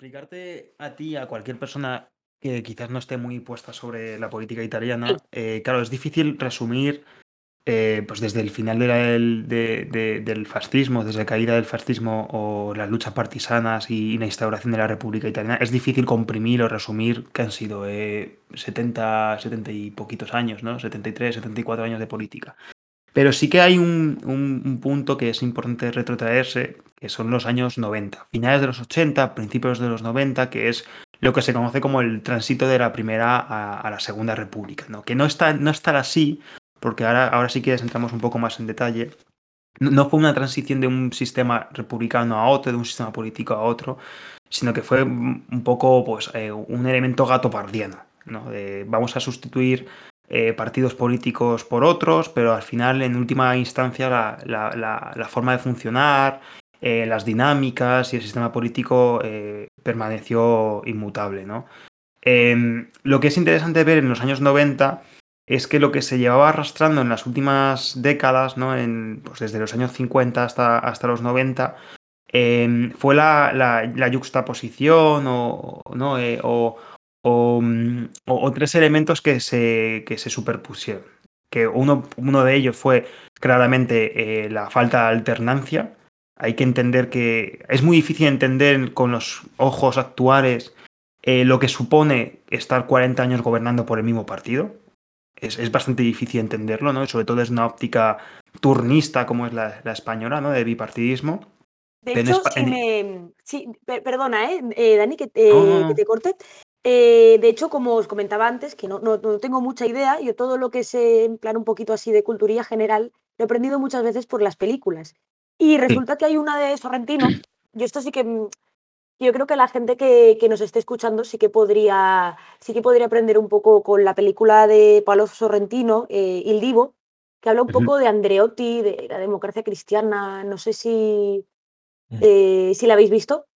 explicarte a ti, a cualquier persona que quizás no esté muy puesta sobre la política italiana, eh, claro, es difícil resumir, eh, pues desde el final de la- del, de- de- del fascismo, desde la caída del fascismo o las luchas partisanas y la instauración de la República Italiana, es difícil comprimir o resumir que han sido eh, 70, 70 y poquitos años, ¿no? 73, 74 años de política. Pero sí que hay un, un- un punto que es importante retrotraerse, que son los años 90, finales de los 80, principios de los 90, que es lo que se conoce como el tránsito de la primera a, la segunda república, ¿no? Que no está, no estará así, porque ahora, ahora sí que entramos un poco más en detalle. No, fue una transición de un sistema republicano a otro, de un sistema político a otro, sino que fue un poco pues, eh, un elemento gato pardiano, ¿no? Vamos a sustituir eh, partidos políticos por otros, pero al final, en última instancia, la, la- forma de funcionar, eh, las dinámicas y el sistema político eh, permaneció inmutable, ¿no? Em, lo que es interesante ver en los años 90 es que lo que se llevaba arrastrando en las últimas décadas, ¿no? En, pues desde los años 50 hasta, hasta los 90, em, fue la, yuxtaposición o, ¿no? O, o, mm, o- tres elementos que se, que se superpusieron. Que uno, uno de ellos fue claramente eh, la falta de alternancia. Hay que entender que es muy difícil entender con los ojos actuales eh, lo que supone estar 40 años gobernando por el mismo partido. Es, es bastante difícil entenderlo, ¿no? Sobre todo desde una óptica turnista como es la, la española, ¿no? De bipartidismo. De hecho, si me. Sí, per- perdona, ¿eh? Eh, Dani, que te, no. que te corte. Eh, de hecho, como os comentaba antes, que no, no- no tengo mucha idea, yo todo lo que sé, en plan un poquito así de culturilla general, lo he aprendido muchas veces por las películas. Y resulta que hay una de Sorrentino, yo esto sí que. mm, Yo creo que la gente que, que nos esté escuchando sí que podría sí que podría aprender un poco con la película de Paolo Sorrentino, eh, Il Divo, que habla un poco de Andreotti, de la democracia cristiana. No sé si, Mm. eh, si la habéis visto.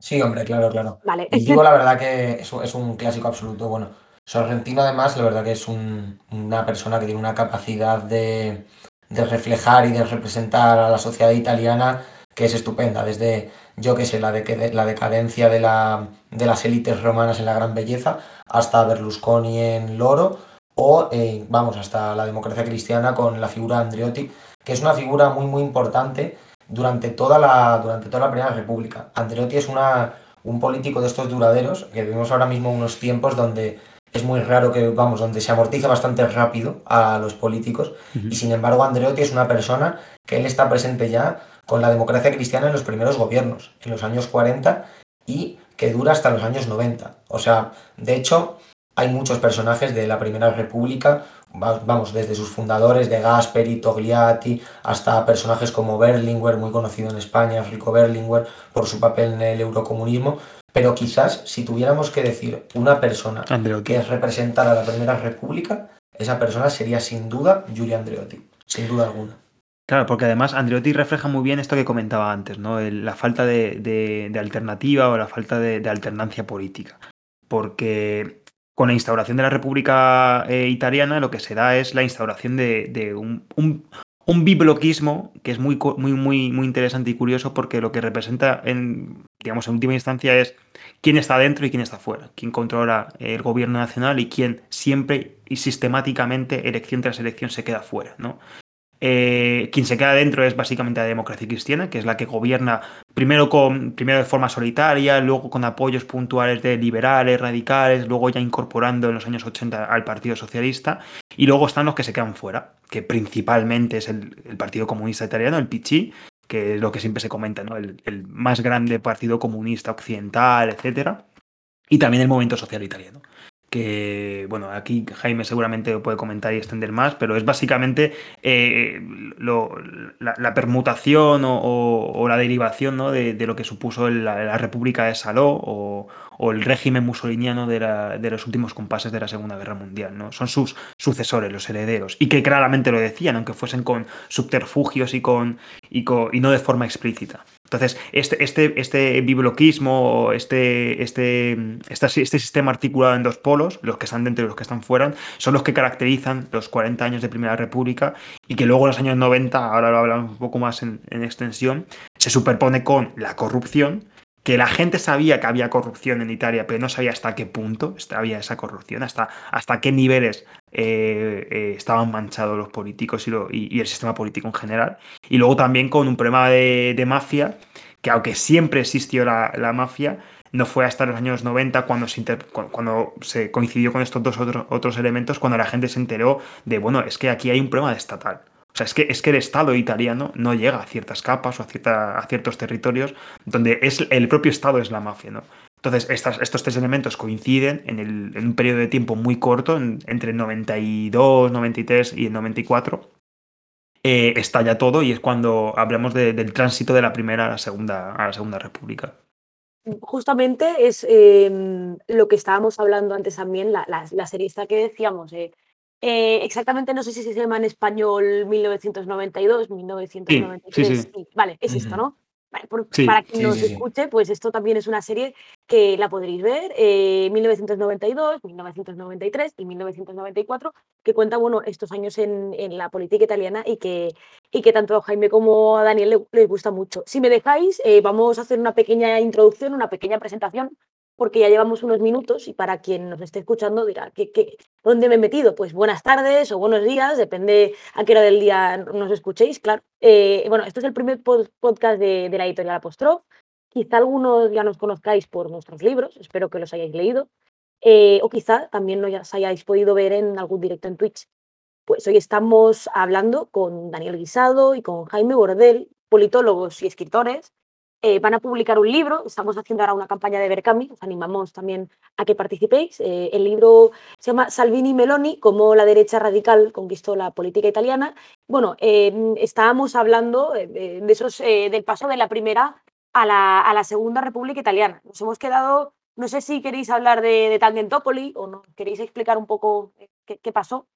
Sí, hombre, claro, claro. Vale. Y digo la verdad que es es un clásico absoluto. Bueno, Sorrentino además, la verdad que es un- una persona que tiene una capacidad de, de reflejar y de representar a la sociedad italiana que es estupenda. Desde, yo que sé, la, de, la decadencia de, la, de las élites romanas en la gran belleza hasta Berlusconi en Loro o, eh, vamos, hasta la democracia cristiana con la figura de Andreotti, que es una figura muy, muy importante durante toda la, durante toda la Primera República. Andreotti es una, un político de estos duraderos, que vivimos ahora mismo unos tiempos donde es muy raro que, vamos, donde se amortiza bastante rápido a los políticos, y sin embargo Andreotti es una persona que él está presente ya con la democracia cristiana en los primeros gobiernos, en los años 40, y que dura hasta los años 90. O sea, de hecho, hay muchos personajes de la Primera República, vamos, desde sus fundadores de Gasperi, Togliatti, hasta personajes como Berlinguer, muy conocido en España, Rico Berlinguer, por su papel en el eurocomunismo. Pero quizás si tuviéramos que decir una persona Andreotti. que representara la Primera República, esa persona sería sin duda Giulio Andreotti, sin duda alguna. Claro, porque además Andreotti refleja muy bien esto que comentaba antes, ¿no? El- la falta de, de- de alternativa o la falta de, de alternancia política. Porque con la instauración de la República eh, Italiana lo que se da es la instauración de, un, un, bibloquismo que es muy, muy, muy, muy interesante y curioso porque lo que representa en, digamos, en última instancia es quién está dentro y quién está fuera, quién controla el gobierno nacional y quién siempre y sistemáticamente, elección tras elección, se queda fuera, ¿no? Eh, quien se queda dentro es básicamente la democracia cristiana, que es la que gobierna primero, con, primero de forma solitaria, luego con apoyos puntuales de liberales, radicales, luego ya incorporando en los años 80 al Partido Socialista, y luego están los que se quedan fuera, que principalmente es el, Partido Comunista Italiano, el PC, que es lo que siempre se comenta, ¿no? el, el más grande partido comunista occidental, etcétera, y también el movimiento social italiano que, bueno, aquí Jaime seguramente puede comentar y extender más, pero es básicamente eh, lo- la, permutación o, la derivación ¿no? de, lo que supuso la, República de Saló o, el régimen musoliniano de, los últimos compases de la Segunda Guerra Mundial. ¿no? Son sus sucesores, los herederos, y que claramente lo decían, aunque fuesen con subterfugios y, con- y no de forma explícita. Entonces, este, este, este bibloquismo, este, este, este, este sistema articulado en dos polos, los que están dentro y los que están fuera, son los que caracterizan los 40 años de Primera República y que luego en los años 90, ahora lo hablamos un poco más en, en extensión, se superpone con la corrupción, que la gente sabía que había corrupción en Italia, pero no sabía hasta qué punto había esa corrupción, hasta, hasta qué niveles eh, eh, estaban manchados los políticos y, el sistema político en general. Y luego también con un problema de, mafia, que aunque siempre existió la, mafia, no fue hasta los años 90 cuando se, cuando se coincidió con estos dos otros, otros elementos, cuando la gente se enteró de, bueno, es que aquí hay un problema de estatal. O sea, es que, es que el Estado italiano no llega a ciertas capas o a, cierta, a ciertos territorios donde es, el propio Estado es la mafia, ¿no? Entonces, estos tres elementos coinciden en, el, en un periodo de tiempo muy corto, entre el 92, 93 y el 94. Eh, estalla todo y es cuando hablamos del tránsito de la primera a la segunda, a la segunda república. Justamente es em, lo que estábamos hablando antes también, la, la, serie esta que decíamos, eh, eh, exactamente no sé si se llama en español 1992, 1993. vale, es esto, ¿no? para quien nos escuche, pues esto también es una serie que la podréis ver, eh, 1992, 1993 y 1994, que cuenta, bueno, estos años en, en la política italiana y que, y que tanto a Jaime como a Daniel les, gusta mucho. Si me dejáis, eh, vamos a hacer una pequeña introducción, una pequeña presentación porque ya llevamos unos minutos y para quien nos esté escuchando dirá, ¿qué, dónde me he metido? Pues buenas tardes o buenos días, depende a qué hora del día nos escuchéis, claro. Eh, bueno, este es el primer podcast de, la editorial Apostrof. Quizá algunos ya nos conozcáis por nuestros libros, espero que los hayáis leído, eh, o quizá también los hayáis podido ver en algún directo en Twitch. Pues hoy estamos hablando con Daniel Guisado y con Jaime Bordel, politólogos y escritores, eh, van a publicar un libro, estamos haciendo ahora una campaña de Berkami, os animamos también a que participéis. Eh, el libro se llama Salvini Meloni, cómo la derecha radical conquistó la política italiana. Bueno, em, estábamos hablando eh, de, esos, del paso de la primera a la, a la, Segunda República Italiana. Nos hemos quedado, no sé si queréis hablar de, de Tangentopoli o no, queréis explicar un poco qué, pasó.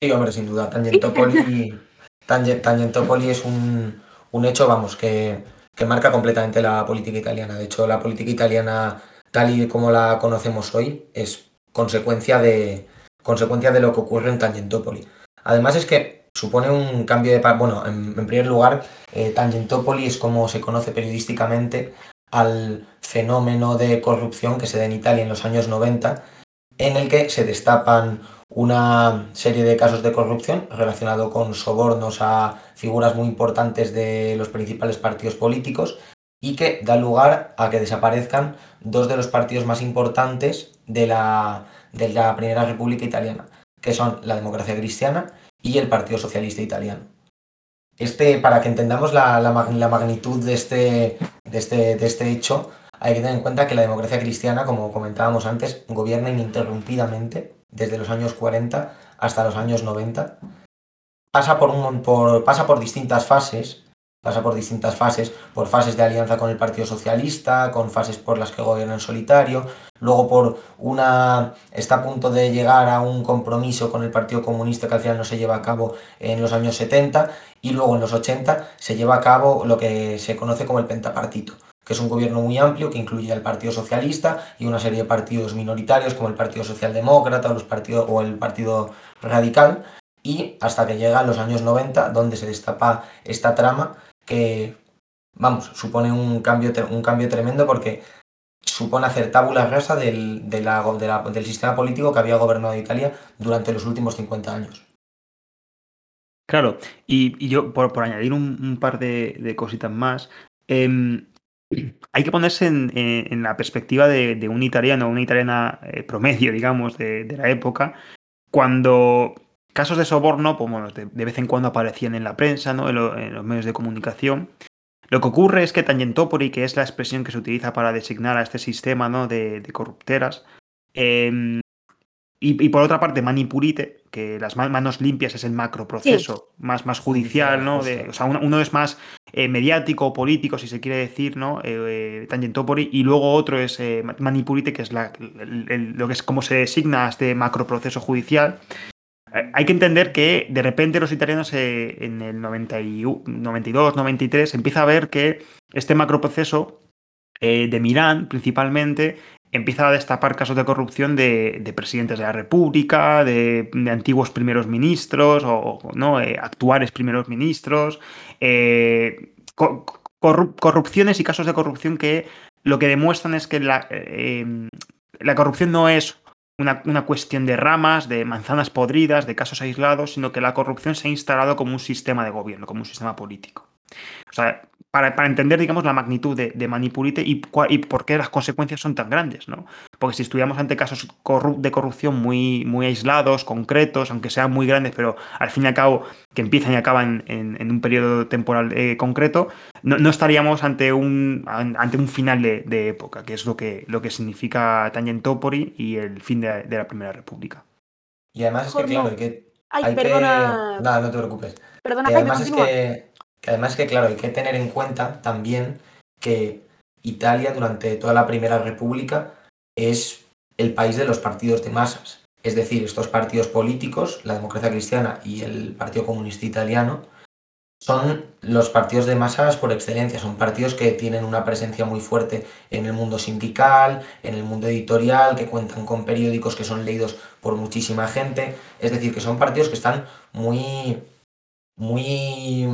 Sí, hombre, sin duda. Tangentopoli, Tangentopoli es un, un hecho, vamos, que que marca completamente la política italiana. De hecho, la política italiana, tal y como la conocemos hoy, es consecuencia de, consecuencia de lo que ocurre en Tangentopoli. Además es que supone un cambio de... Bueno, en, primer lugar, eh, Tangentopoli es como se conoce periodísticamente al fenómeno de corrupción que se da en Italia en los años 90, en el que se destapan una serie de casos de corrupción relacionado con sobornos a figuras muy importantes de los principales partidos políticos y que da lugar a que desaparezcan dos de los partidos más importantes de la, de la Primera República Italiana, que son la democracia cristiana y el Partido Socialista Italiano. Este, para que entendamos la, la, magnitud de este, de, este, de este hecho, hay que tener en cuenta que la democracia cristiana, como comentábamos antes, gobierna ininterrumpidamente desde los años 40 hasta los años 90. Pasa por, pasa por distintas fases, pasa por distintas fases, por fases de alianza con el Partido Socialista, con fases por las que gobierna en solitario, luego por una está a punto de llegar a un compromiso con el Partido Comunista que al final no se lleva a cabo en los años 70 y luego en los 80 se lleva a cabo lo que se conoce como el pentapartito, que es un gobierno muy amplio que incluye al Partido Socialista y una serie de partidos minoritarios como el Partido Socialdemócrata o, los partidos, o el Partido Radical, y hasta que llega a los años 90, donde se destapa esta trama que, vamos, supone un cambio, un cambio tremendo porque supone hacer tabula rasa del, del sistema político que había gobernado Italia durante los últimos 50 años. Claro, y, yo por, añadir un, par de, cositas más, em, hay que ponerse en, la perspectiva de, un italiano una italiana eh, promedio, digamos, de, la época, cuando casos de soborno, pues de, vez en cuando aparecían en la prensa, ¿no? en, los medios de comunicación. Lo que ocurre es que Tangentopoli, que es la expresión que se utiliza para designar a este sistema ¿no? de, corrupteras, em, y, por otra parte, manipulite, que las manos limpias es el macroproceso más, más judicial, ¿no? De, o sea, uno, es más eh, mediático, político, si se quiere decir, ¿no? Eh, eh Tangentopoli, y luego otro es eh, manipulite, que es la, lo que es como se designa este macroproceso judicial. Hay que entender que de repente los italianos en el 92, 93 empieza a ver que este macroproceso de Milán principalmente empieza a destapar casos de corrupción de, presidentes de la República, de, antiguos primeros ministros o ¿no? Eh, actuales primeros ministros, eh, corrupciones y casos de corrupción que lo que demuestran es que la, em, la corrupción no es una, una, cuestión de ramas, de manzanas podridas, de casos aislados, sino que la corrupción se ha instalado como un sistema de gobierno, como un sistema político. O sea, para, para, entender, digamos, la magnitud de, de Manipulite y, y, por qué las consecuencias son tan grandes, ¿no? Porque si estudiamos ante casos de corrupción muy, muy aislados, concretos, aunque sean muy grandes, pero al fin y al cabo que empiezan y acaban en, en un periodo temporal eh, concreto, no, no, estaríamos ante un, ante un final de, de, época, que es lo que, lo que significa Tangentopori y el fin de, de la Primera República. Y además es que, claro, hay que... Ay, hay perdona. Que... Nada, no te preocupes. Perdona, y Jaime, además es continúa. que que además que, claro, hay que tener en cuenta también que Italia durante toda la Primera República es el país de los partidos de masas. Es decir, estos partidos políticos, la democracia cristiana y el Partido Comunista Italiano, son los partidos de masas por excelencia. Son partidos que tienen una presencia muy fuerte en el mundo sindical, en el mundo editorial, que cuentan con periódicos que son leídos por muchísima gente. Es decir, que son partidos que están muy, muy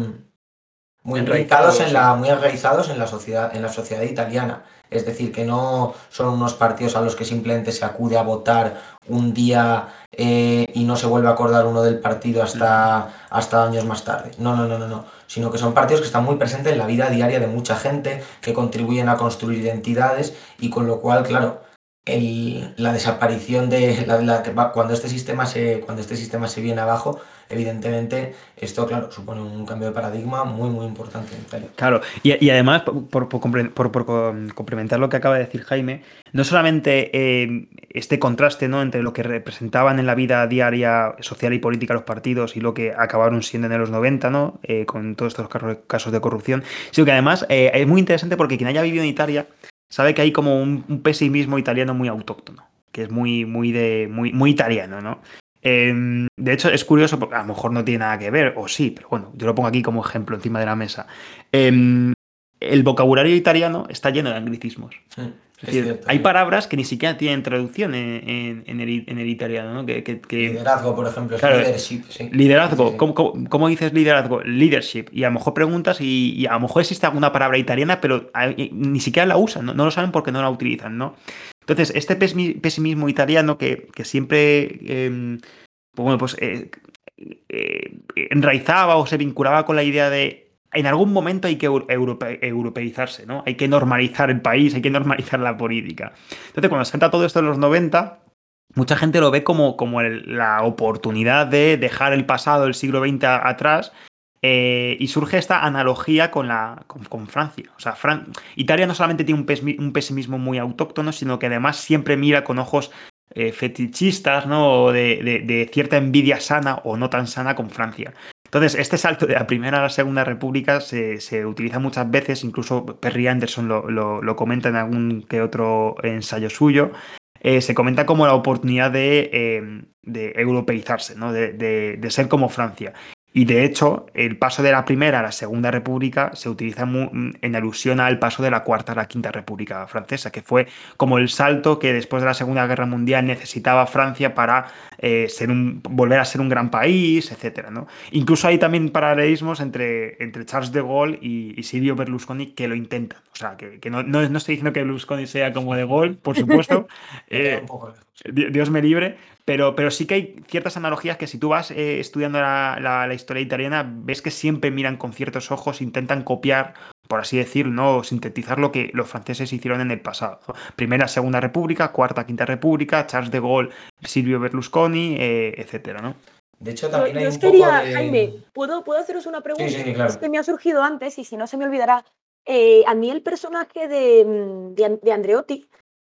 muy enraizados en la muy enraizados en la sociedad en la sociedad italiana. Es decir que no son unos partidos a los que simplemente se acude a votar un día eh, y no se vuelve a acordar uno del partido hasta hasta años más tarde. No no no no no. Sino que son partidos que están muy presentes en la vida diaria de mucha gente que contribuyen a construir identidades y con lo cual claro el, la desaparición de la, la, cuando este sistema se cuando este sistema se viene abajo evidentemente esto claro supone un cambio de paradigma muy muy importante en Italia. Claro y, además por, por, complementar lo que acaba de decir Jaime no solamente eh, este contraste no entre lo que representaban en la vida diaria social y política los partidos y lo que acabaron siendo en los 90 no eh, con todos estos casos de corrupción sino que además eh, es muy interesante porque quien haya vivido en Italia sabe que hay como un, pesimismo italiano muy autóctono, que es muy, muy, de, muy, muy italiano, ¿no? Eh, de hecho, es curioso porque a lo mejor no tiene nada que ver, o sí, pero bueno, yo lo pongo aquí como ejemplo encima de la mesa. Eh, el vocabulario italiano está lleno de anglicismos. Mm, Es decir, cierto, hay sí. palabras que ni siquiera tienen traducción en, en, en el, en el italiano, ¿no? Que, que, que- liderazgo por ejemplo es Claro, leadership sí. Liderazgo, Sí. ¿Cómo, cómo, cómo dices liderazgo? Leadership. Y a lo mejor preguntas y, y a lo mejor existe alguna palabra italiana, pero hay- ni siquiera la usan, ¿no? No lo saben porque no la utilizan, ¿no? Entonces, este pesimismo italiano que, que siempre, eh, pues bueno, pues eh, eh, enraizaba o se vinculaba con la idea de en algún momento hay que eu- europe- europeizarse, ¿no? Hay que normalizar el país, hay que normalizar la política. Entonces, cuando se todo esto en los 90, mucha gente lo ve como, como la oportunidad de dejar el pasado, el siglo XX atrás, eh, y surge esta analogía con, la, con, Francia. O sea, Italia no solamente tiene un, pesimismo muy autóctono, sino que además siempre mira con ojos eh, fetichistas, ¿no? O de- de cierta envidia sana o no tan sana con Francia. Entonces, este salto de la Primera a la Segunda República se, se utiliza muchas veces, incluso Perry Anderson lo, lo- comenta en algún que otro ensayo suyo, eh, se comenta como la oportunidad de, eh, de europeizarse, ¿no? de- de ser como Francia. Y de hecho, el paso de la Primera a la Segunda República se utiliza en alusión al paso de la Cuarta a la Quinta República Francesa, que fue como el salto que después de la Segunda Guerra Mundial necesitaba Francia para eh, ser un, volver a ser un gran país, etcétera, ¿no? Incluso hay también paralelismos entre, entre Charles de Gaulle y, y Silvio Berlusconi que lo intentan. O sea, que, que no, no, no estoy diciendo que Berlusconi sea como de Gaulle, por supuesto. Eh, Dios me libre, pero, pero sí que hay ciertas analogías que si tú vas eh, estudiando la, la- la historia italiana, ves que siempre miran con ciertos ojos, intentan copiar, por así decirlo, ¿no? o sintetizar lo que los franceses hicieron en el pasado. Primera, Segunda República, Cuarta, Quinta República, Charles de Gaulle, Silvio Berlusconi, eh, etcétera, ¿no? de hecho también hay yo un os quería, poco de Jaime, ¿puedo, ¿puedo haceros una pregunta? sí, claro. Es que me ha surgido antes y si no se me olvidará. Eh, a mí el personaje de, mm, de Andreotti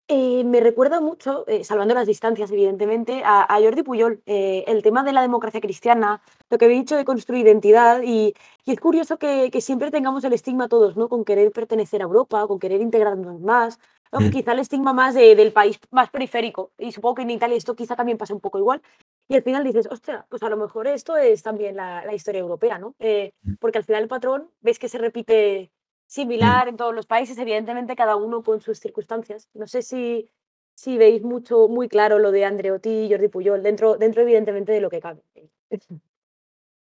eh, me recuerda mucho, eh, salvando las distancias, evidentemente, a, a Jordi Puyol. Eh, el tema de la democracia cristiana, lo que había dicho de construir identidad. Y, y es curioso que, que siempre tengamos el estigma todos, ¿no? Con querer pertenecer a Europa, con querer integrarnos más. ¿no? Mm. Quizá el estigma más de- del país más periférico. Y supongo que en Italia esto quizá también pasa un poco igual. Y al final dices, ostras, pues a lo mejor esto es también la, la historia europea, ¿no? Eh, porque al final el patrón ves que se repite similar en todos los países, evidentemente cada uno con sus circunstancias. No sé si, si veis mucho, muy claro lo de Andreotti y Jordi Puyol, dentro, dentro evidentemente de lo que cabe.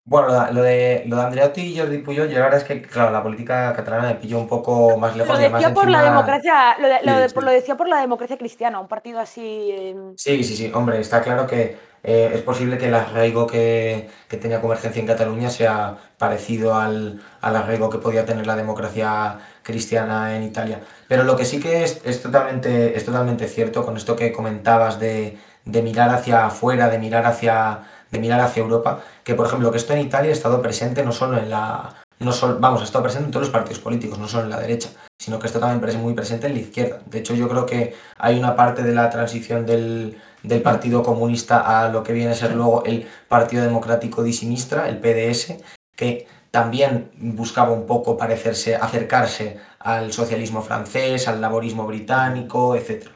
Bueno, lo de, lo de Andreotti y Jordi Puyol, yo la verdad es que, claro, la política catalana me pilló un poco más lejos. Lo decía por la democracia, lo, decía por la democracia cristiana, un partido así. Sí, sí, sí, hombre, está claro que eh, es posible que el arraigo que, tenía Convergencia en Cataluña sea parecido al, arraigo que podía tener la democracia cristiana en Italia. Pero lo que sí que es, es totalmente, es totalmente cierto con esto que comentabas de, de mirar hacia afuera, de mirar hacia de mirar hacia Europa, que por ejemplo que esto en Italia ha estado presente no solo en la... No solo, vamos, ha estado presente en todos los partidos políticos, no solo en la derecha, sino que esto también es muy presente en la izquierda. De hecho, yo creo que hay una parte de la transición del, del Partido Comunista a lo que viene a ser luego el Partido Democrático de Sinistra, el PDS, que también buscaba un poco parecerse, acercarse al socialismo francés, al laborismo británico, etc.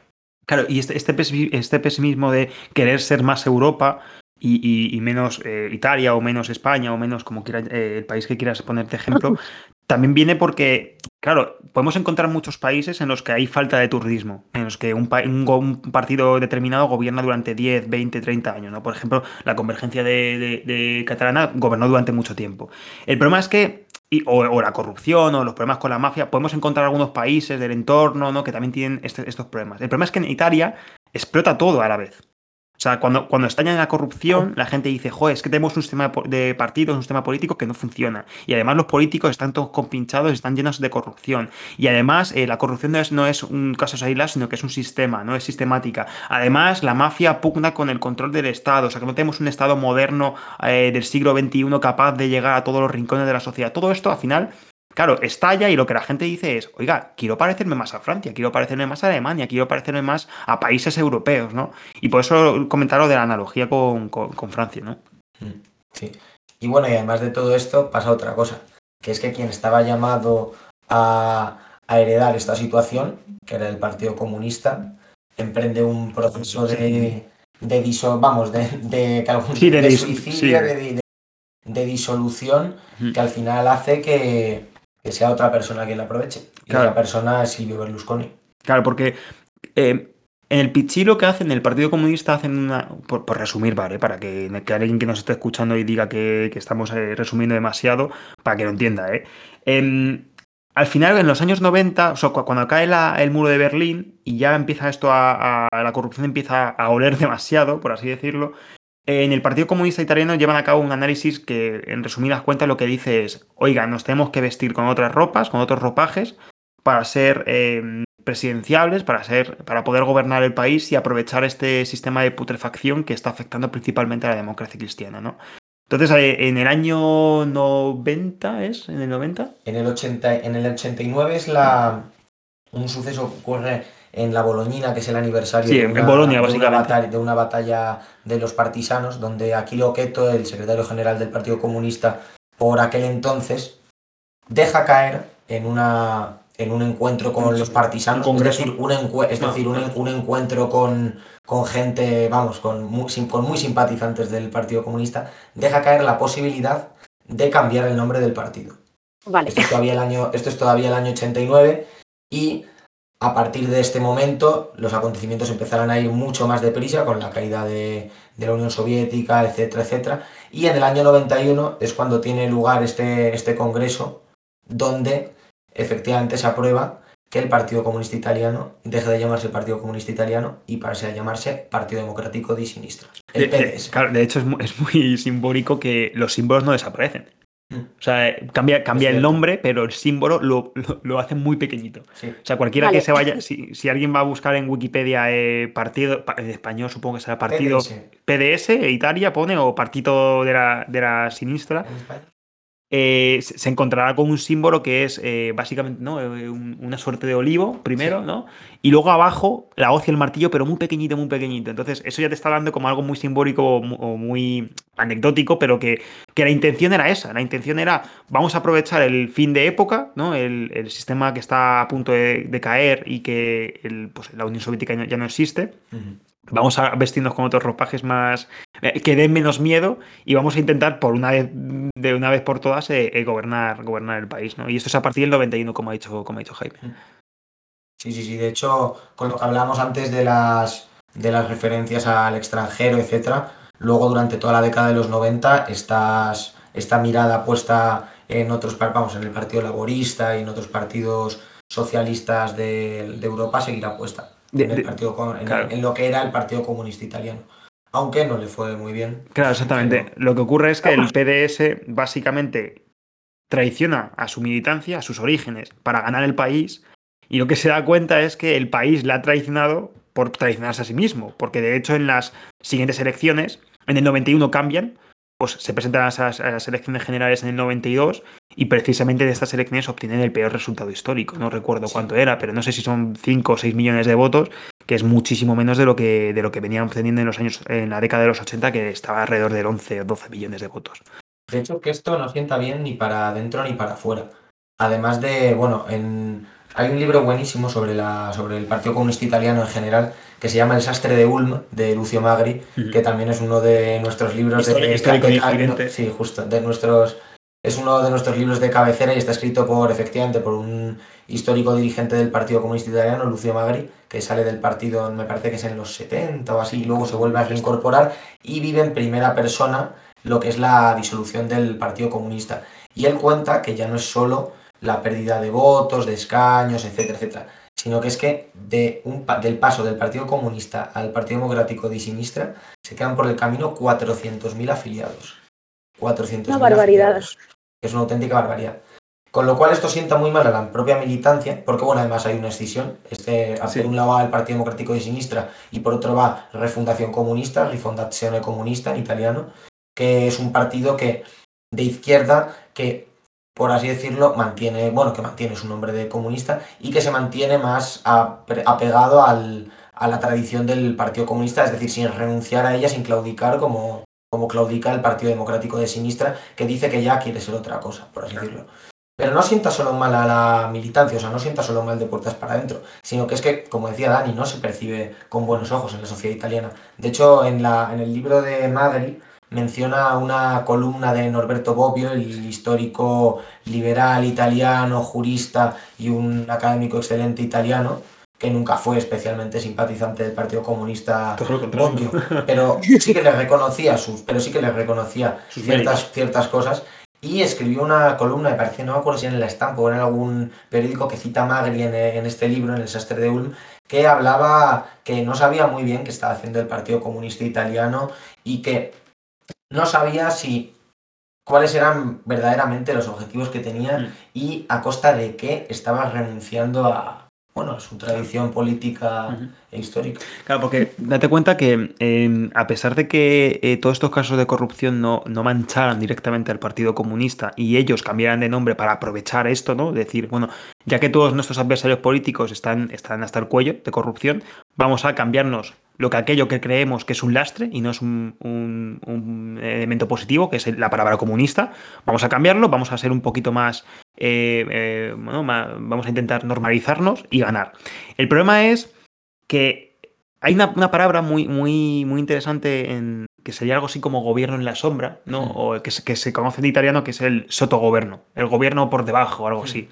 Claro, y este, este, este pesimismo de querer ser más Europa y, menos eh, Italia o menos España o menos como quiera eh, el país que quieras ponerte ejemplo, también viene porque, claro, podemos encontrar muchos países en los que hay falta de turismo, en los que un, un, partido determinado gobierna durante 10, 20, 30 años. ¿no? Por ejemplo, la convergencia de, catalana gobernó durante mucho tiempo. El problema es que o, la corrupción o los problemas con la mafia, podemos encontrar algunos países del entorno ¿no? que también tienen este, estos problemas. El problema es que en Italia explota todo a la vez. O sea, cuando, cuando estalla en la corrupción, la gente dice, joder, es que tenemos un sistema de partidos, un sistema político que no funciona. Y además los políticos están todos compinchados, están llenos de corrupción. Y además eh, la corrupción no es, no es un caso aislado, sino que es un sistema, no es sistemática. Además, la mafia pugna con el control del Estado. O sea, que no tenemos un Estado moderno eh, del siglo XXI capaz de llegar a todos los rincones de la sociedad. Todo esto, al final, Claro, estalla y lo que la gente dice es, oiga, quiero parecerme más a Francia, quiero parecerme más a Alemania, quiero parecerme más a países europeos, ¿no? Y por eso comentaron de la analogía con, Francia, ¿no? Mm, sí. Y bueno, y además de todo esto pasa otra cosa, que es que quien estaba llamado a, heredar esta situación, que era el Partido Comunista, emprende un proceso de, de vamos, de, de, de, suicidio, de, disolución, que al final hace que, que sea otra persona quien la aproveche. Y la persona es Silvio Berlusconi. Claro, porque eh, en el pichilo que hacen, el Partido Comunista hacen una. Por, resumir, ¿vale? Para que, alguien que nos esté escuchando y diga que, estamos eh, resumiendo demasiado, para que lo entienda, ¿eh? Em, al final, en los años 90, o sea, cuando cae el muro de Berlín y ya empieza esto a, la corrupción empieza a oler demasiado, por así decirlo, en el Partido Comunista Italiano llevan a cabo un análisis que, en resumidas cuentas, lo que dice es, oiga, nos tenemos que vestir con otras ropas, con otros ropajes, para ser eh, presidenciables, para, ser, para poder gobernar el país y aprovechar este sistema de putrefacción que está afectando principalmente a la democracia cristiana, ¿no? Entonces, en el año 90, ¿es? ¿En el 90? En el, 80, en el 89 es la... Un suceso que ocurre en la Boloñina, que es el aniversario de, una, batalla, de, una batalla, de los partisanos, donde Aquilo Queto, el secretario general del Partido Comunista, por aquel entonces, deja caer en una en un encuentro con los partisanos, es decir, un, es decir un, encuentro con, con, gente, vamos, con muy, con muy simpatizantes del Partido Comunista, deja caer la posibilidad de cambiar el nombre del partido. Vale. Esto es todavía el año, esto es todavía el año 89 y a partir de este momento, los acontecimientos empezarán a ir mucho más deprisa con la caída de, la Unión Soviética, etcétera, etcétera. Y en el año 91 es cuando tiene lugar este, este congreso donde efectivamente se aprueba que el Partido Comunista Italiano deje de llamarse Partido Comunista Italiano y pase a llamarse Partido Democrático de Sinistra. El PDS. Claro, de hecho es muy, es muy simbólico que los símbolos no desaparecen. O sea, cambia, cambia el nombre, pero el símbolo lo, lo, hace muy pequeñito. O sea, cualquiera que se vaya, si, si, alguien va a buscar en Wikipedia eh, partido, en español supongo que será partido PDS, Italia pone, o partido de la, de la sinistra, eh, se encontrará con un símbolo que es eh, básicamente ¿no? Eh, una suerte de olivo, primero, ¿no? Y luego abajo la hoz y el martillo, pero muy pequeñito, muy pequeñito. Entonces, eso ya te está dando como algo muy simbólico o muy anecdótico, pero que, que la intención era esa. La intención era, vamos a aprovechar el fin de época, ¿no? El, sistema que está a punto de, caer y que el, pues, la Unión Soviética ya no existe. Vamos a vestirnos con otros ropajes más eh, que den menos miedo y vamos a intentar por una vez de una vez por todas eh, eh, gobernar gobernar el país, ¿no? Y esto es a partir del 91 como ha dicho como ha dicho Jaime. Sí, sí, sí, de hecho, con lo que hablamos antes de las de las referencias al extranjero, etcétera, luego durante toda la década de los 90 estas esta mirada puesta en otros, vamos, en el Partido Laborista y en otros partidos socialistas de, Europa seguirá puesta en, el partido, en, lo que era el Partido Comunista Italiano. Aunque no le fue muy bien. Claro, exactamente. Lo que ocurre es que el PDS básicamente traiciona a su militancia, a sus orígenes, para ganar el país. Y lo que se da cuenta es que el país le ha traicionado por traicionarse a sí mismo. Porque de hecho en las siguientes elecciones, en el 91 cambian, pues se presentan a, las elecciones generales en el 92 y precisamente de estas elecciones obtienen el peor resultado histórico. No recuerdo cuánto era, pero no sé si son 5 o 6 millones de votos, que es muchísimo menos de lo que, de lo que venían obteniendo en los años, en la década de los 80, que estaba alrededor de 11 o 12 millones de votos. De hecho, que esto no sienta bien ni para adentro ni para afuera. Además de, bueno, en, hay un libro buenísimo sobre, la, sobre el Partido Comunista Italiano en general que se llama El sastre de Ulm, de Lucio Magri, que también es uno de nuestros libros de... Histórico sí, justo, de nuestros... Es uno de nuestros libros de cabecera y está escrito por, efectivamente, por un histórico dirigente del Partido Comunista Italiano, Lucio Magri, que sale del partido, me parece que es en los 70 o así, y luego se vuelve a reincorporar y vive en primera persona lo que es la disolución del Partido Comunista. Y él cuenta que ya no es solo la pérdida de votos, de escaños, etcétera, etcétera, sino que es que de un, del paso del Partido Comunista al Partido Democrático de Sinistra se quedan por el camino 400.000 afiliados. 400.000 Una barbaridad. es una auténtica barbaridad. Con lo cual esto sienta muy mal a la propia militancia, porque bueno, además hay una escisión. Este, Por un lado va el Partido Democrático de Sinistra y por otro va Refundación Comunista, Rifondazione Comunista en italiano, que es un partido que de izquierda que por así decirlo, mantiene, bueno, que mantiene su nombre de comunista y que se mantiene más apegado al, a la tradición del Partido Comunista, es decir, sin renunciar a ella, sin claudicar como, como claudica el Partido Democrático de Sinistra, que dice que ya quiere ser otra cosa, por así decirlo. Pero no sienta solo mal a la militancia, o sea, no sienta solo mal de puertas para adentro, sino que es que, como decía Dani, no se percibe con buenos ojos en la sociedad italiana. De hecho, en, la, en el libro de Madrid, menciona una columna de Norberto Bobbio, el histórico liberal italiano, jurista y un académico excelente italiano, que nunca fue especialmente simpatizante del Partido Comunista Bobbio, pero sí que le reconocía sus, pero sí que le reconocía ciertas, ciertas cosas. Y escribió una columna, me parece, no me acuerdo si en el estampo o en algún periódico que cita Magri en, en, este libro, en el Sastre de Ulm, que hablaba que no sabía muy bien qué estaba haciendo el Partido Comunista Italiano y que no sabía si cuáles eran verdaderamente los objetivos que tenía mm. y a costa de qué estaba renunciando a, bueno, su tradición política e histórica. Claro, porque date cuenta que em, a pesar de que eh, todos estos casos de corrupción no, no, mancharan directamente al Partido Comunista y ellos cambiaran de nombre para aprovechar esto, ¿no? Decir, bueno, ya que todos nuestros adversarios políticos están, están hasta el cuello de corrupción, vamos a cambiarnos lo que aquello que creemos que es un lastre y no es un, elemento positivo, que es la palabra comunista, vamos a cambiarlo, vamos a ser un poquito más, eh, eh, bueno, vamos a intentar normalizarnos y ganar. El problema es que hay una, palabra muy, muy, muy interesante en, que sería algo así como gobierno en la sombra, ¿no? O que, que, se conoce en italiano, que es el sotogoberno, el gobierno por debajo, algo así.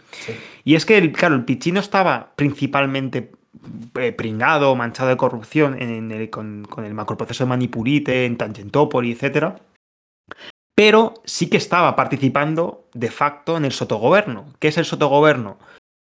Y es que, el, claro, el Pichino estaba principalmente pringado, manchado de corrupción en el, con, el macroproceso de Manipurite, en Tangentopoli, etc. Pero sí que estaba participando de facto en el sotogoberno. ¿Qué es el sotogoberno?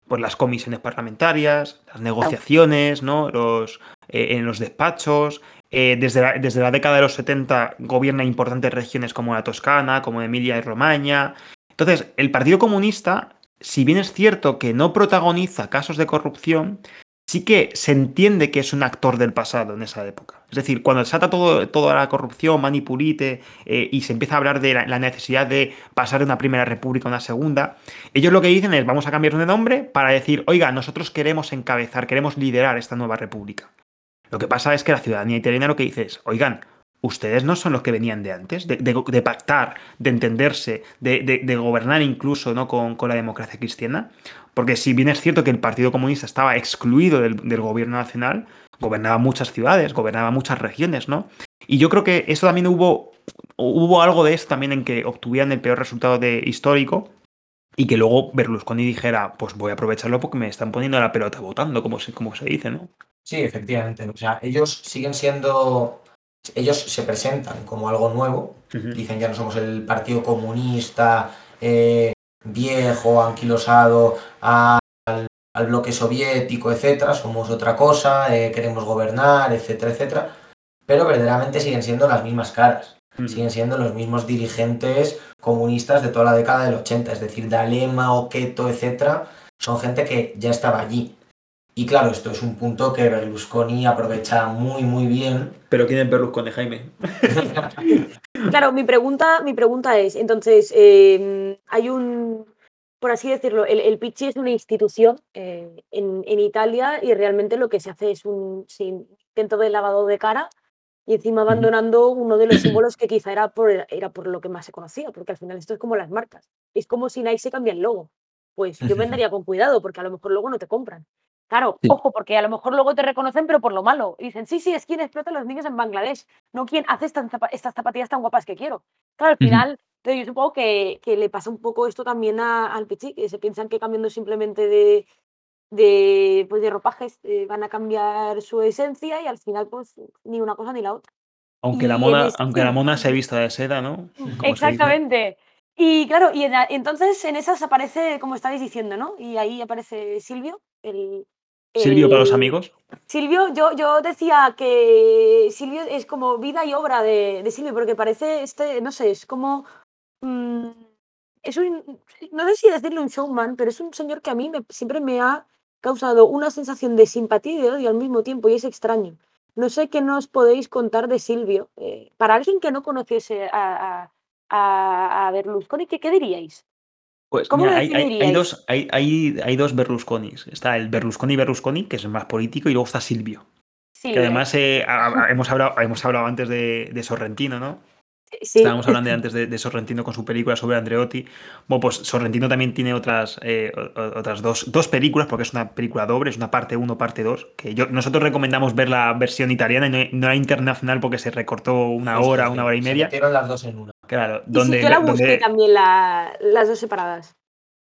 Pues las comisiones parlamentarias, las negociaciones, ¿no? Los, eh, en los despachos. Eh, desde, la, desde la década de los 70 gobierna importantes regiones como la Toscana, como Emilia y Romagna. Entonces, el Partido Comunista, si bien es cierto que no protagoniza casos de corrupción, sí que se entiende que es un actor del pasado en esa época. Es decir, cuando se trata todo, toda la corrupción, manipulite, eh, y se empieza a hablar de la, necesidad de pasar de una primera república a una segunda, ellos lo que dicen es vamos a cambiar de nombre para decir, oiga, nosotros queremos encabezar, queremos liderar esta nueva república. Lo que pasa es que la ciudadanía italiana lo que dice es, oigan, ustedes no son los que venían de antes, de, pactar, de entenderse, de, gobernar incluso ¿no? con, la democracia cristiana. Porque si bien es cierto que el Partido Comunista estaba excluido del, gobierno nacional, gobernaba muchas ciudades, gobernaba muchas regiones, ¿no? Y yo creo que eso también hubo, hubo algo de eso también en que obtuvieran el peor resultado de, histórico y que luego Berlusconi dijera, pues voy a aprovecharlo porque me están poniendo la pelota votando, como se, como se dice, ¿no? Sí, efectivamente. O sea, ellos siguen siendo ellos se presentan como algo nuevo, dicen ya no somos el Partido Comunista eh, viejo, anquilosado al, al, bloque soviético, etcétera, somos otra cosa, eh, queremos gobernar, etcétera, etcétera, pero verdaderamente siguen siendo las mismas caras. Siguen siendo los mismos dirigentes comunistas de toda la década del 80, es decir, Dalema, Oqueto, etcétera, son gente que ya estaba allí. Y claro, esto es un punto que Berlusconi aprovecha muy, muy bien. ¿Pero quién es Berlusconi, Jaime? claro, mi pregunta, mi pregunta es, entonces, em, hay un, por así decirlo, el, el Pichi es una institución eh, en, en, Italia y realmente lo que se hace es un intento de lavado de cara y encima abandonando uno de los símbolos que quizá era por, era por lo que más se conocía, porque al final esto es como las marcas. Es como si Nike se cambia el logo. Pues yo vendería con cuidado, porque a lo mejor luego no te compran. Claro, ojo, porque a lo mejor luego te reconocen, pero por lo malo. Y dicen, sí, sí, es quien explota a los niños en Bangladesh, no quien hace estas, zapatillas tan guapas que quiero. Claro, al final, yo supongo que, que, le pasa un poco esto también al Pichi, que se piensan que cambiando simplemente de, de, pues de ropajes eh, van a cambiar su esencia y al final, pues ni una cosa ni la otra. Aunque, la mona, aunque la mona se vista de seda, ¿no? Exactamente. Y claro, y entonces en esas aparece, como estáis diciendo, ¿no? Y ahí aparece Silvio, el, Silvio para los amigos. Silvio, yo, yo decía que Silvio es como vida y obra de, de Silvio, porque parece este, no sé, es como. Mm, es un. No sé si decirle un showman, pero es un señor que a mí me, siempre me ha causado una sensación de simpatía y de odio al mismo tiempo, y es extraño. No sé qué nos podéis contar de Silvio. Eh, para alguien que no conociese a, a, a Berlusconi, ¿qué, ¿qué diríais? Pues hay, dos, hay, hay, dos Berlusconis. Está el Berlusconi Berlusconi, que es el más político, y luego está Silvio. que además eh, hemos, hablado, hemos hablado antes de, de Sorrentino, ¿no? Estábamos hablando antes de, Sorrentino con su película sobre Andreotti. Bueno, pues Sorrentino también tiene otras, eh, otras dos, dos, películas, porque es una película doble, es una parte 1, parte 2. Que yo, nosotros recomendamos ver la versión italiana y no, la internacional porque se recortó una hora, una hora y media. Se las dos en una. Claro, donde. yo la busqué también las dos separadas.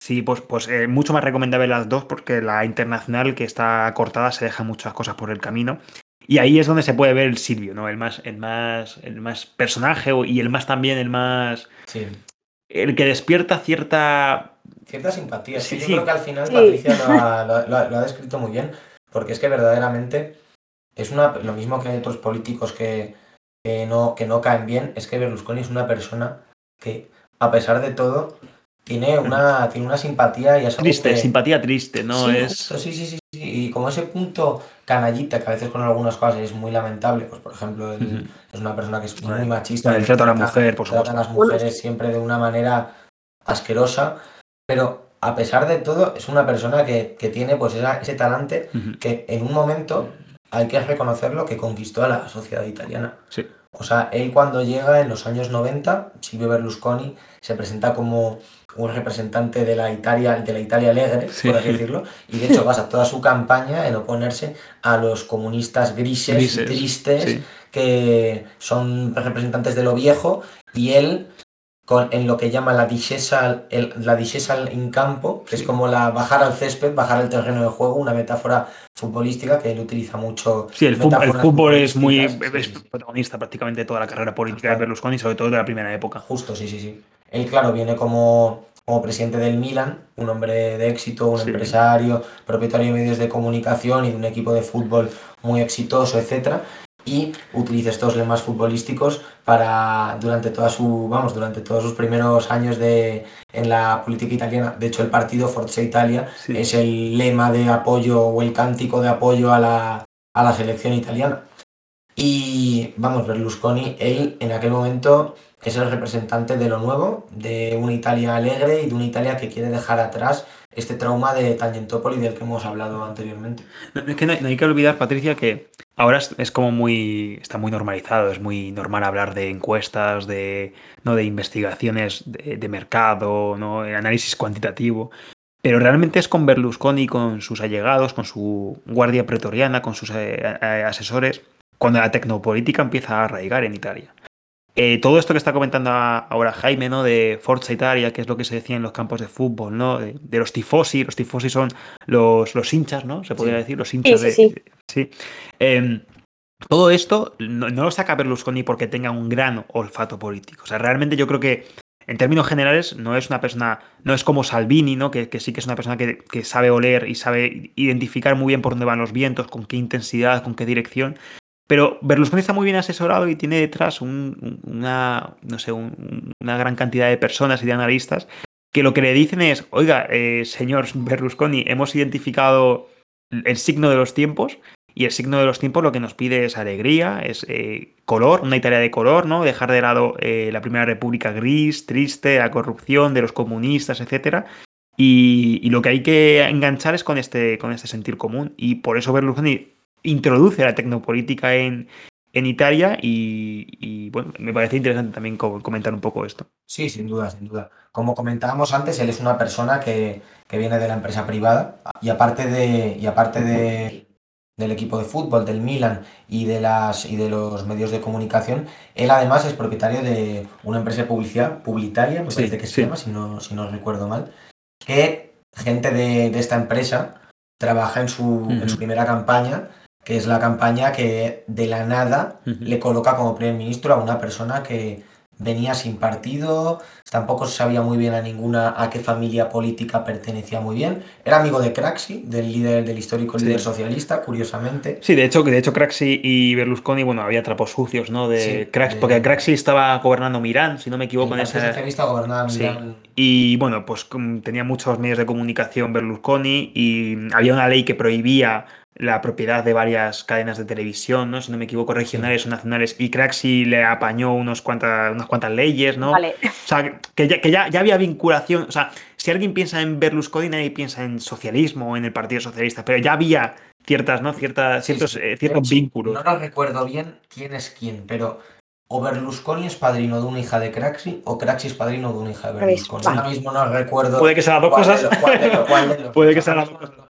Sí, pues, pues eh, mucho más recomendable las dos porque la internacional que está cortada se deja muchas cosas por el camino. Y ahí es donde se puede ver el Silvio, ¿no? El más, el más, el más personaje y el más también, el más. Sí. El que despierta cierta. Cierta simpatía. Sí, yo creo que al final Patricia lo ha, descrito muy bien. Porque es que verdaderamente es una, lo mismo que hay otros políticos que, que no, que no caen bien, es que Berlusconi es una persona que, a pesar de todo, tiene una, tiene una simpatía y es Triste, simpatía triste, ¿no? Sí, es... sí, sí, sí, Y como ese punto canallita, que a veces con algunas cosas es muy lamentable, pues por ejemplo, es una persona que es muy machista. El trato a la mujer, por supuesto. Trata a las mujeres siempre de una manera asquerosa, pero a pesar de todo, es una persona que, que tiene pues ese talante que en un momento hay que reconocerlo que conquistó a la sociedad italiana. Sí. O sea, él cuando llega en los años 90, Silvio Berlusconi se presenta como un representante de la Italia, de la Italia alegre, por así decirlo, y de hecho basa toda su campaña en oponerse a los comunistas grises, y tristes, que son representantes de lo viejo, y él en lo que llama la discesa, la en campo, que es como la bajar al césped, bajar al terreno de juego, una metáfora futbolística que él utiliza mucho. Sí, el fútbol, es muy protagonista prácticamente de toda la carrera política de Berlusconi, sobre todo de la primera época. Justo, sí, sí, sí. Él, claro, viene como, como presidente del Milan, un hombre de éxito, un empresario, propietario de medios de comunicación y de un equipo de fútbol muy exitoso, etcétera y utiliza estos lemas futbolísticos para durante toda su vamos durante todos sus primeros años de en la política italiana. De hecho el partido Forza Italia es el lema de apoyo o el cántico de apoyo a la, a la selección italiana. Y vamos Berlusconi él en aquel momento es el representante de lo nuevo de una Italia alegre y de una Italia que quiere dejar atrás este trauma de Tangentopoli del que hemos hablado anteriormente. Es que no hay, que olvidar, Patricia, que ahora es, como muy. está muy normalizado, es muy normal hablar de encuestas, de, ¿no? de investigaciones de, mercado, ¿no? de análisis cuantitativo. Pero realmente es con Berlusconi, con sus allegados, con su guardia pretoriana, con sus eh, asesores, cuando la tecnopolítica empieza a arraigar en Italia. Eh, todo esto que está comentando ahora Jaime, ¿no? De Forza Italia, que es lo que se decía en los campos de fútbol, ¿no? De, los tifosi, los tifosi son los, los hinchas, ¿no? Se podría decir, los hinchas de. Sí. sí. Em, todo esto no, no, lo saca Berlusconi porque tenga un gran olfato político. O sea, realmente yo creo que en términos generales no es una persona, no es como Salvini, ¿no? Que, que sí que es una persona que, que, sabe oler y sabe identificar muy bien por dónde van los vientos, con qué intensidad, con qué dirección. Pero Berlusconi está muy bien asesorado y tiene detrás un, una, no sé, un, una gran cantidad de personas y de analistas que lo que le dicen es, oiga, eh, señor Berlusconi, hemos identificado el signo de los tiempos y el signo de los tiempos lo que nos pide es alegría, es eh, color, una Italia de color, ¿no? Dejar de lado eh, la Primera República gris, triste, la corrupción de los comunistas, etcétera. Y, y, lo que hay que enganchar es con este, con este sentir común. Y por eso Berlusconi introduce la tecnopolítica en, en Italia y, y, bueno, me parece interesante también comentar un poco esto. Sí, sin duda, sin duda. Como comentábamos antes, él es una persona que, que viene de la empresa privada y aparte de, y aparte de del equipo de fútbol, del Milan y de, las, y de los medios de comunicación. Él además es propietario de una empresa de publicidad, Publitaria, me sí, parece que se sí. llama, si no, si no recuerdo mal, que gente de, de esta empresa trabaja en su, uh -huh. en su primera campaña, que es la campaña que de la nada uh -huh. le coloca como primer ministro a una persona que venía sin partido, tampoco sabía muy bien a ninguna a qué familia política pertenecía muy bien. Era amigo de Craxi, del líder del histórico sí. líder socialista, curiosamente. Sí, de hecho, de hecho Craxi y Berlusconi, bueno, había trapos sucios, ¿no? De sí, Craxi, de... porque Craxi estaba gobernando Mirán, si no me equivoco, el en esa socialista gobernaba. Sí. Y bueno, pues tenía muchos medios de comunicación Berlusconi y había una ley que prohibía la propiedad de varias cadenas de televisión, ¿no? Si no me equivoco, regionales sí. o nacionales, y Craxi le apañó unos cuantas, unas cuantas leyes, ¿no? Vale. O sea, que, ya, que ya, ya, había vinculación, o sea, si alguien piensa en Berlusconi, nadie piensa en socialismo o en el Partido Socialista, pero ya había ciertas, ¿no? Ciertas, ciertos, sí. Eh, ciertos hecho, vínculos. No, no recuerdo bien quién es quién, pero o Berlusconi es padrino de una hija de Craxi o Craxi es padrino de una hija de Berlusconi. Ahora mismo no recuerdo. Puede que sean las dos cosas. Puede que sean las dos cosas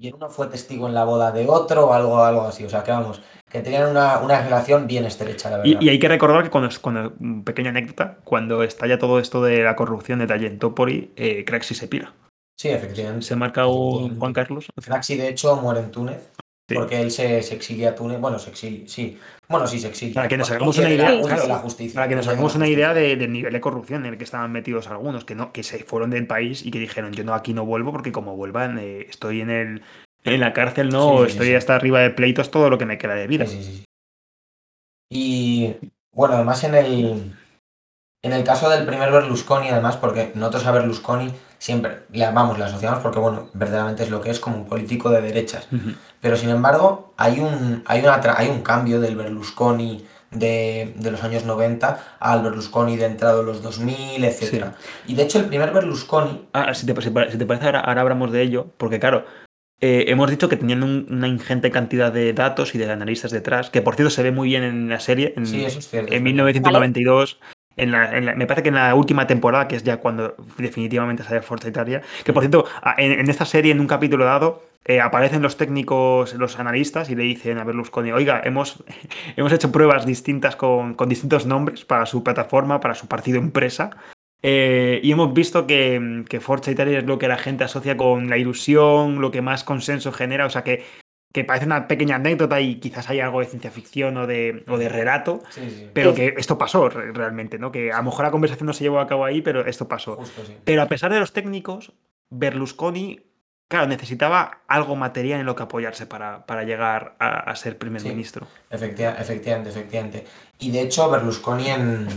y en uno fue testigo en la boda de otro o algo, algo así. O sea, que vamos, que tenían una, una relación bien estrecha, la verdad. Y, y, hay que recordar que cuando, cuando, pequeña anécdota, cuando estalla todo esto de la corrupción de Tallentopoli, eh, Craxi se pira. Sí, efectivamente. Se marca un Juan Carlos. Craxi, de hecho, muere en Túnez. Sí. Porque él se, se, exilia a Túnez, bueno, se exilia, sí, bueno, sí, se exilia. Para que nos hagamos una idea, la, claro, la justicia, para que nos hagamos una idea de, del nivel de corrupción en el que estaban metidos algunos, que no, que se fueron del país y que dijeron, yo no aquí no vuelvo porque como vuelvan eh, estoy en el, en la cárcel no, sí, estoy sí. hasta arriba de pleitos todo lo que me queda de vida. Sí, y bueno, además en el en el caso del primer Berlusconi, además, porque nosotros a Berlusconi siempre, vamos, le asociamos porque, bueno, verdaderamente es lo que es como un político de derechas. Uh -huh. Pero sin embargo, hay un, hay, una, hay un cambio del Berlusconi de, de, los años 90 al Berlusconi de entrado los 2000, etc. Y de hecho, el primer Berlusconi. Ah, si te, si te parece, ahora, ahora hablamos de ello, porque claro, eh, hemos dicho que tenían un, una ingente cantidad de datos y de analistas detrás, que por cierto se ve muy bien en la serie. En, sí, eso es cierto. En 1992, en la, en la, me parece que en la última temporada, que es ya cuando definitivamente sale Forza Italia, que por cierto, en, en esta serie, en un capítulo dado, eh, aparecen los técnicos, los analistas, y le dicen a Berlusconi, oiga, hemos, hemos hecho pruebas distintas con, con distintos nombres para su plataforma, para su partido empresa, eh, y hemos visto que, que, Forza Italia es lo que la gente asocia con la ilusión, lo que más consenso genera, o sea que, que parece una pequeña anécdota y quizás hay algo de ciencia ficción o de, o de relato, sí, sí. pero que esto pasó realmente, ¿no? Que a lo mejor la conversación no se llevó a cabo ahí, pero esto pasó. Justo, sí. Pero a pesar de los técnicos, Berlusconi, claro, necesitaba algo material en lo que apoyarse para, para llegar a, a, ser primer ministro. Efectivamente, efectivamente, efectivamente. Y de hecho, Berlusconi en,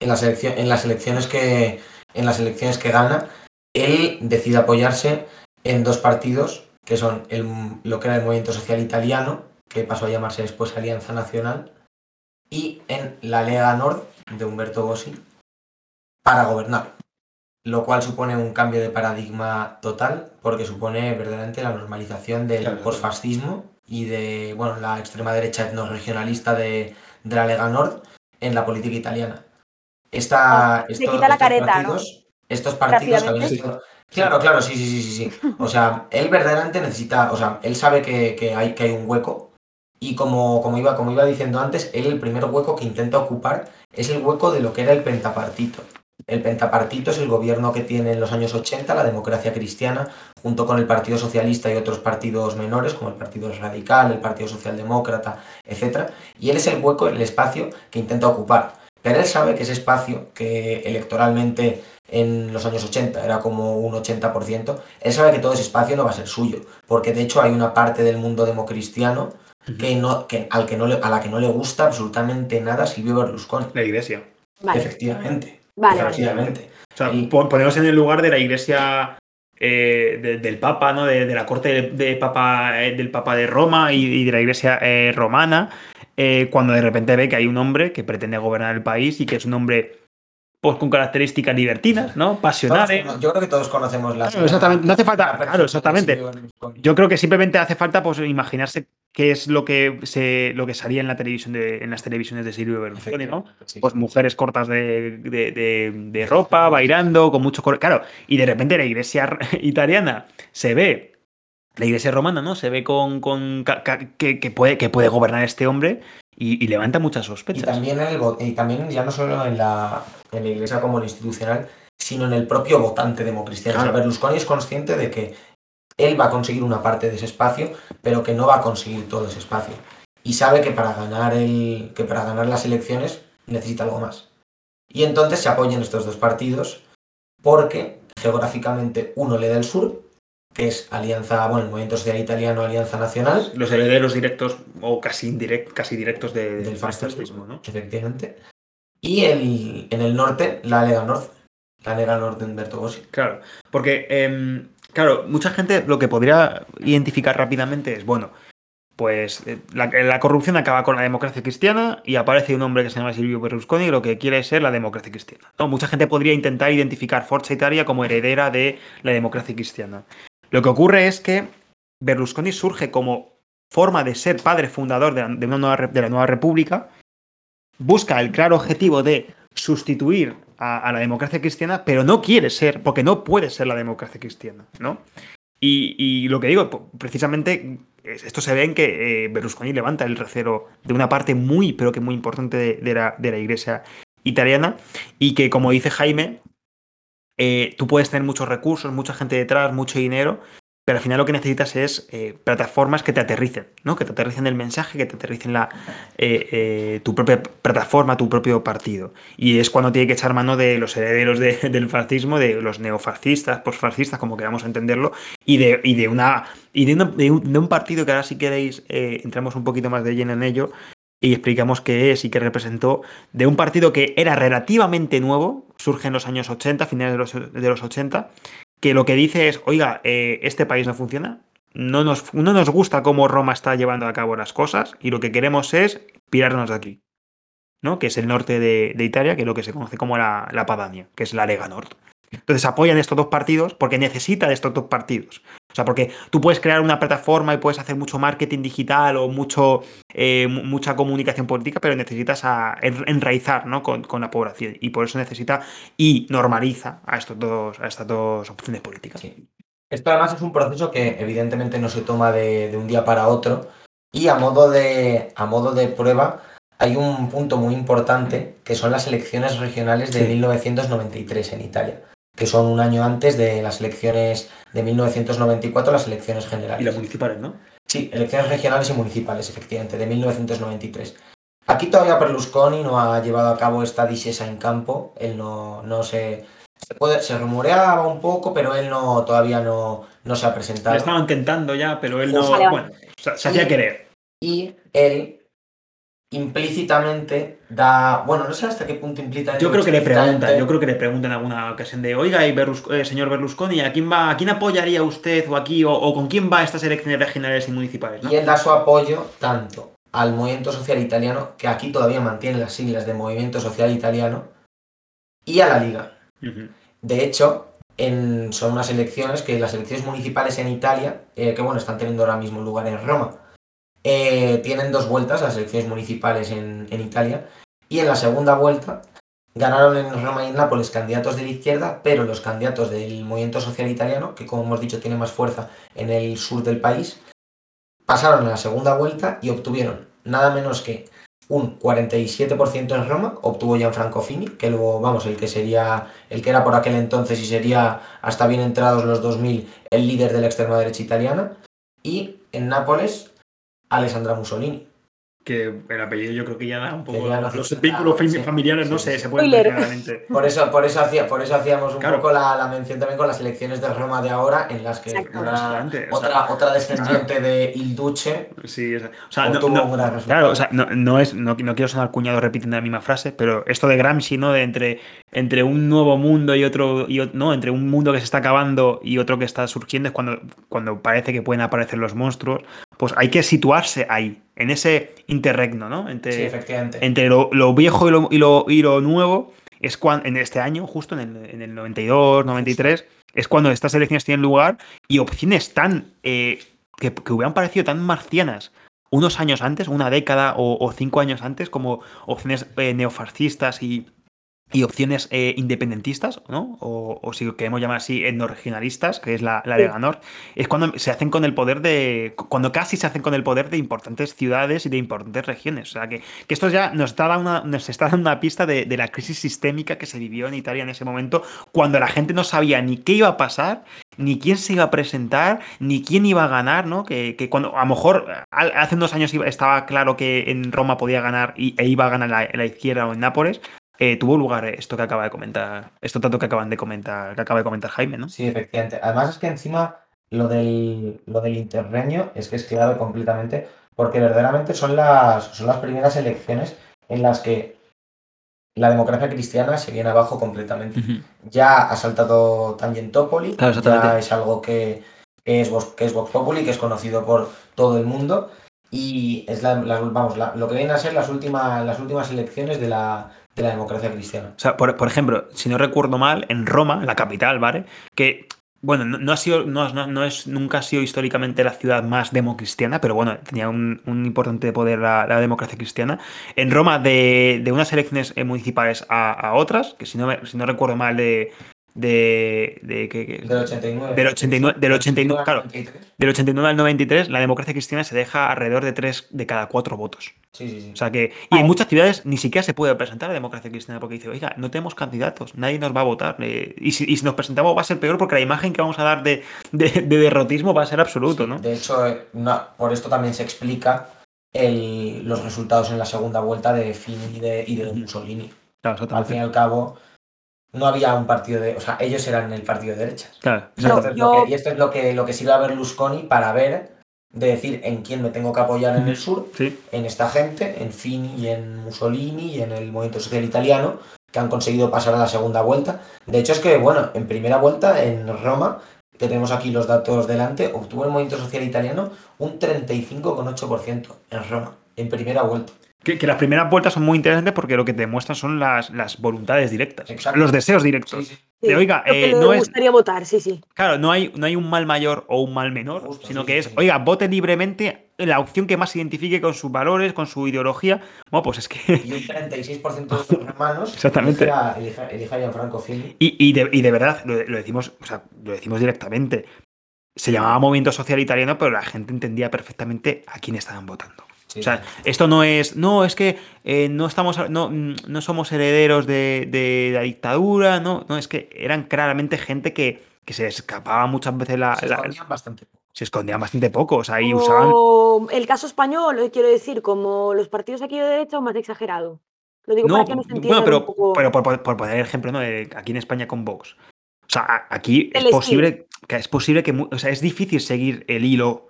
en las, elecciones, en las elecciones que en las elecciones que gana, él decide apoyarse en dos partidos, que son el, lo que era el Movimiento Social Italiano, que pasó a llamarse después Alianza Nacional, y en la Lega Nord de Humberto Bossi, para gobernar. Lo cual supone un cambio de paradigma total, porque supone verdaderamente la normalización del claro, posfascismo y de bueno, la extrema derecha etnoregionalista de, de la Lega Nord en la política italiana esta, estos, quita la careta, partidos, ¿no? estos partidos habían sido... Claro, claro, sí, sí, sí, sí, sí. O sea, él verdaderamente necesita, o sea, él sabe que, que, hay, que hay un hueco y como, como, iba, como iba diciendo antes, él el primer hueco que intenta ocupar es el hueco de lo que era el pentapartito. El pentapartito es el gobierno que tiene en los años 80 la democracia cristiana, junto con el Partido Socialista y otros partidos menores, como el Partido Radical, el Partido Socialdemócrata, etc. Y él es el hueco, el espacio que intenta ocupar. Pero él sabe que ese espacio, que electoralmente en los años 80 era como un 80%, él sabe que todo ese espacio no va a ser suyo, porque de hecho hay una parte del mundo democristiano que no, que, al que no le, a la que no le gusta absolutamente nada Silvio Berlusconi. La iglesia. Vale. Efectivamente. Vale, efectivamente. O sea, Y- po- ponemos en el lugar de la iglesia eh, de- del Papa, ¿no? De, la corte de, Papa, eh, del Papa de Roma y, y de la iglesia eh, romana, eh, cuando de repente ve que hay un hombre que pretende gobernar el país y que es un hombre pues, con características libertinas, ¿no? Pasionales. yo creo que todos conocemos la. Claro, exactamente. No hace falta- claro, exactamente. Yo creo que simplemente hace falta pues, imaginarse qué es lo que se lo que salía en la televisión de, en las televisiones de Silvio Berlusconi, ¿no? Sí. pues mujeres cortas de, de- de- de ropa, bailando, con mucho... cor- Claro, y de repente la iglesia italiana se ve, la iglesia romana, ¿no? Se ve con, con que, que puede, que puede gobernar este hombre y, y levanta muchas Y sospechas. también, en el, y también ya no solo en la, en la iglesia como en institucional, sino en el propio votante democristiano. O sea, Claro. Berlusconi es consciente de que él va a conseguir una parte de ese espacio, pero que no va a conseguir todo ese espacio. Y sabe que para ganar, el, que para ganar las elecciones necesita algo más. Y entonces se apoyan estos dos partidos porque geográficamente uno le da el sur, que es Alianza, bueno, el Movimiento Social Italiano, Alianza Nacional, Los herederos directos o casi, indirect, casi directos de- Del del fascismo. ¿no? efectivamente. Y el, en el norte, la Lega North, la Lega North de Umberto Bossi. Claro, porque, em, claro, mucha gente lo que podría identificar rápidamente es, bueno, pues eh, la, la corrupción acaba con la democracia cristiana y aparece un hombre que se llama Silvio Berlusconi y lo que quiere es ser la democracia cristiana. ¿no? Mucha gente podría intentar identificar Forza Italia como heredera de la democracia cristiana. Lo que ocurre es que Berlusconi surge como forma de ser padre fundador de la, una nueva, de la nueva república, busca el claro objetivo de sustituir a, la democracia cristiana, pero no quiere ser, porque no puede ser la democracia cristiana, ¿no? Y, y lo que digo, precisamente, es- esto se ve en que eh, Berlusconi levanta el recero de una parte muy, pero que muy importante de, de la iglesia italiana, y que, como dice Jaime, eh, tú puedes tener muchos recursos, mucha gente detrás, mucho dinero, pero al final lo que necesitas es eh, plataformas que te aterricen, ¿no? Que te aterricen el mensaje, que te aterricen la, eh, tu propia plataforma, tu propio partido. Y es cuando tiene que echar mano de los herederos de- del fascismo, de los neofascistas, posfascistas, como queramos entenderlo, y de, y de una y de, un, de un partido que ahora si queréis entramos un poquito más de lleno en ello y explicamos qué es y qué representó, de un partido que era relativamente nuevo, surge en los años 80, finales de los, de los 80, que lo que dice es, oiga, eh, este país no funciona, no nos, no nos gusta cómo Roma está llevando a cabo las cosas y lo que queremos es pirarnos de aquí, ¿no? Que es el norte de, Italia, que es lo que se conoce como la, la Padania, que es la Lega Nord. Entonces apoyan estos dos partidos porque necesita de estos dos partidos. O sea, porque tú puedes crear una plataforma y puedes hacer mucho marketing digital o mucho, eh, mu- mucha comunicación política, pero necesitas a- enraizar ¿no? con, con la población. Y por eso necesita y normaliza a, estos dos, a estas dos opciones políticas. Sí. Esto además es un proceso que evidentemente no se toma de, de un día para otro y a modo, de, a modo de prueba hay un punto muy importante que son las elecciones regionales de Sí. 1993 en Italia, que son un año antes de las elecciones de 1994, las elecciones generales. Y las municipales, ¿no? Sí, elecciones regionales y municipales, efectivamente, de 1993. Aquí todavía Berlusconi no ha llevado a cabo esta disesa en campo, él no, no se... Se, puede- se rumoreaba un poco, pero él no todavía no, no se ha presentado. Lo estaban tentando ya, pero él no. Bueno, se, se hacía querer. Y él implícitamente da... Bueno, no sé hasta qué punto implícita... Yo creo que le preguntan, yo creo que le preguntan en alguna ocasión de, oiga, y Berlus- eh, señor Berlusconi, ¿a quién va, a quién apoyaría usted o aquí, o, o con quién va a estas elecciones regionales y municipales? ¿no? Y él da su apoyo tanto al movimiento social italiano, que aquí todavía mantiene las siglas de movimiento social italiano, y a la liga. Ujú. De hecho, en- son unas elecciones que las elecciones municipales en Italia, eh, que bueno, están teniendo ahora mismo lugar en Roma, eh, tienen dos vueltas las elecciones municipales en, en Italia, y en la segunda vuelta ganaron en Roma y en Nápoles candidatos de la izquierda, pero los candidatos del movimiento social italiano, que como hemos dicho tiene más fuerza en el sur del país, pasaron a la segunda vuelta y obtuvieron nada menos que un 47% en Roma, obtuvo Gianfranco Fini, que luego, vamos, el que sería, el que era por aquel entonces y sería hasta bien entrados los 2000 el líder de la extrema derecha italiana, y en Nápoles, Alessandra Mussolini, que el apellido yo creo que ya da un poco. No los vínculos sí, familiares, sí, no sí, sé, sí. se pueden ver claramente. Por eso, por eso, hacía, por eso hacíamos un Claro. poco la, la mención también con las elecciones de Roma de ahora, en las que una- Impresionante, o sea, otra, otra descendiente de Il Duce Sí, o sea, o sea, no, no-. Claro, o sea, no, no es, no, no quiero sonar cuñado repitiendo la misma frase, pero esto de Gramsci, ¿no? De entre, entre un nuevo mundo y otro, y, no, entre un mundo que se está acabando y otro que está surgiendo, es cuando, cuando parece que pueden aparecer los monstruos. Pues hay que situarse ahí, en ese interregno, ¿no? Entre, Sí, efectivamente. entre lo, lo viejo y lo, y lo, y lo nuevo, es cuando, en este año, justo en el, en el 92, 93, es cuando estas elecciones tienen lugar y opciones tan, eh, que, que hubieran parecido tan marcianas unos años antes, una década o, o cinco años antes, como opciones eh, neofascistas y, y opciones eh, independentistas, ¿no? O, o si queremos llamar así, etnoregionalistas, que es la, la de. Ganor, es cuando se hacen con el poder de. cuando casi se hacen con el poder de importantes ciudades y de importantes regiones. O sea que, que esto ya nos está dando una, nos está dando una pista de, de la crisis sistémica que se vivió en Italia en ese momento, cuando la gente no sabía ni qué iba a pasar, ni quién se iba a presentar, ni quién iba a ganar, ¿no? Que, que cuando a lo mejor hace unos años estaba claro que en Roma podía ganar y, e iba a ganar la, la izquierda o en Nápoles, eh, tuvo lugar esto que acaba de comentar, esto tanto que acaban de comentar, que acaba de comentar Jaime, ¿no? Sí, efectivamente. Además es que encima lo del, lo del interreño es que es clave completamente, porque verdaderamente son las, son las primeras elecciones en las que la democracia cristiana se viene abajo completamente. Ya ha saltado Tangentopoli, Claro, ya es algo que, que es, Vox- que es Vox Populi, que es conocido por todo el mundo, y es la, la- vamos, la- lo que vienen a ser las últimas, las últimas elecciones de la, la democracia cristiana. O sea, por, por ejemplo, si no recuerdo mal, en Roma, la capital, ¿vale? Que, bueno, no, ha sido, no, no- es, nunca ha sido históricamente la ciudad más democristiana, pero bueno, tenía un, un importante poder la, democracia cristiana. En Roma, de, de unas elecciones eh, municipales a, a otras, que si no, si no recuerdo mal, de. De, de. Del 89. Del 89, del 89, claro. al 93. Del 89 al 93, la democracia cristiana se deja alrededor de 3 de cada 4 votos. Sí, sí, sí. O sea que, y en muchas ciudades ni siquiera se puede presentar la democracia cristiana porque dice, oiga, no tenemos candidatos, nadie nos va a votar. eh, y, si, y si nos presentamos va a ser peor porque la imagen que vamos a dar de, de- de derrotismo va a ser absoluto, ¿no? De hecho, eh, por esto también se explica el- los resultados en la segunda vuelta de Fini y de, y de Mussolini. Claro, Al fin y al cabo, no había un partido de. O sea, ellos eran el partido de derechas. Claro, Y No, esto es yo- lo que- y esto es lo que, lo que sirve a Berlusconi para ver, de decir en quién me tengo que apoyar en el sur, sí. en esta gente, en Fini y en Mussolini y en el movimiento social italiano, que han conseguido pasar a la segunda vuelta. De hecho, es que, bueno, en primera vuelta, en Roma, que tenemos aquí los datos delante, obtuvo el movimiento social italiano un 35,8% en Roma, en primera vuelta. Que, que las primeras vueltas son muy interesantes porque lo que te muestran son las, las voluntades directas, Exacto. los deseos directos. Sí, sí. De, oiga, Lo eh, no es, gustaría votar, sí, sí. Claro, no hay, no hay un mal mayor o un mal menor, Justo, sino sí, que es, sí. oiga, vote libremente la opción que más se identifique con sus valores, con su ideología. Bueno, pues es que. Y un 36% de los romanos Exactamente. elige a, Fini. Y, y de, y de verdad, lo, lo decimos, o sea, lo decimos directamente. Se llamaba Movimiento Social Italiano, pero la gente entendía perfectamente a quién estaban votando. Sí, O sea, esto no es. No, es que eh, no estamos. No, no somos herederos de, de la dictadura. No, no, es que eran claramente gente que, que se escapaba muchas veces la. Se la- escondían bastante poco. se escondían bastante poco. O sea, y usaban. Como el caso español, eh, quiero decir, como los partidos aquí de derecha o más exagerado. Lo digo No, para que nos bueno, entiendan pero, un poco. pero por, por- por poner el ejemplo, ¿no? de aquí en España con Vox. O sea, aquí es posible, que es posible que, o sea, es difícil seguir el hilo,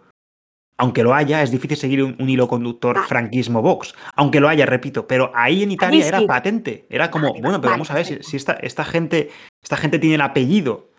aunque lo haya, es difícil seguir un, un hilo conductor franquismo-Vox, aunque lo haya, repito, pero ahí en Italia era patente, era como, bueno, pero vamos a ver si, si esta, esta gente, esta gente tiene el apellido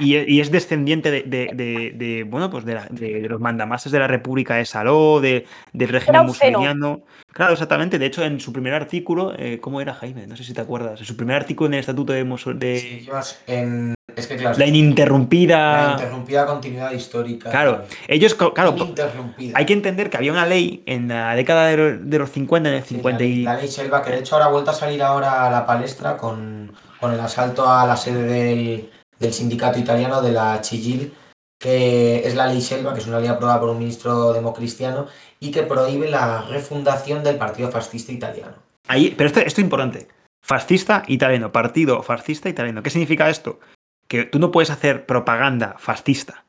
y, y- y es descendiente de, de- de- de, bueno, pues de, la- de- de los mandamases de la República de Saló, de- del régimen musulmaniano. Claro, exactamente. De hecho, en su primer artículo, eh, ¿cómo era Jaime? No sé si te acuerdas. En su primer artículo en el Estatuto de, Musul- de Sí, en- es que claro, la la ininterrumpida. interrumpida continuidad histórica. Claro, ellos, claro, Ininterrumpida. hay que entender que había una ley en la década de, lo- de los 50, en el Sí, 50 la, y. ley- la ley Selva, que de hecho ahora ha vuelto a salir ahora a la palestra con, con el asalto a la sede del, del sindicato italiano de la Chigil, que es la ley Selva, que es una ley aprobada por un ministro democristiano y que prohíbe la refundación del Partido Fascista Italiano. Ahí, pero esto, esto es importante. Fascista italiano, partido fascista italiano. ¿Qué significa esto? Que tú no puedes hacer propaganda fascista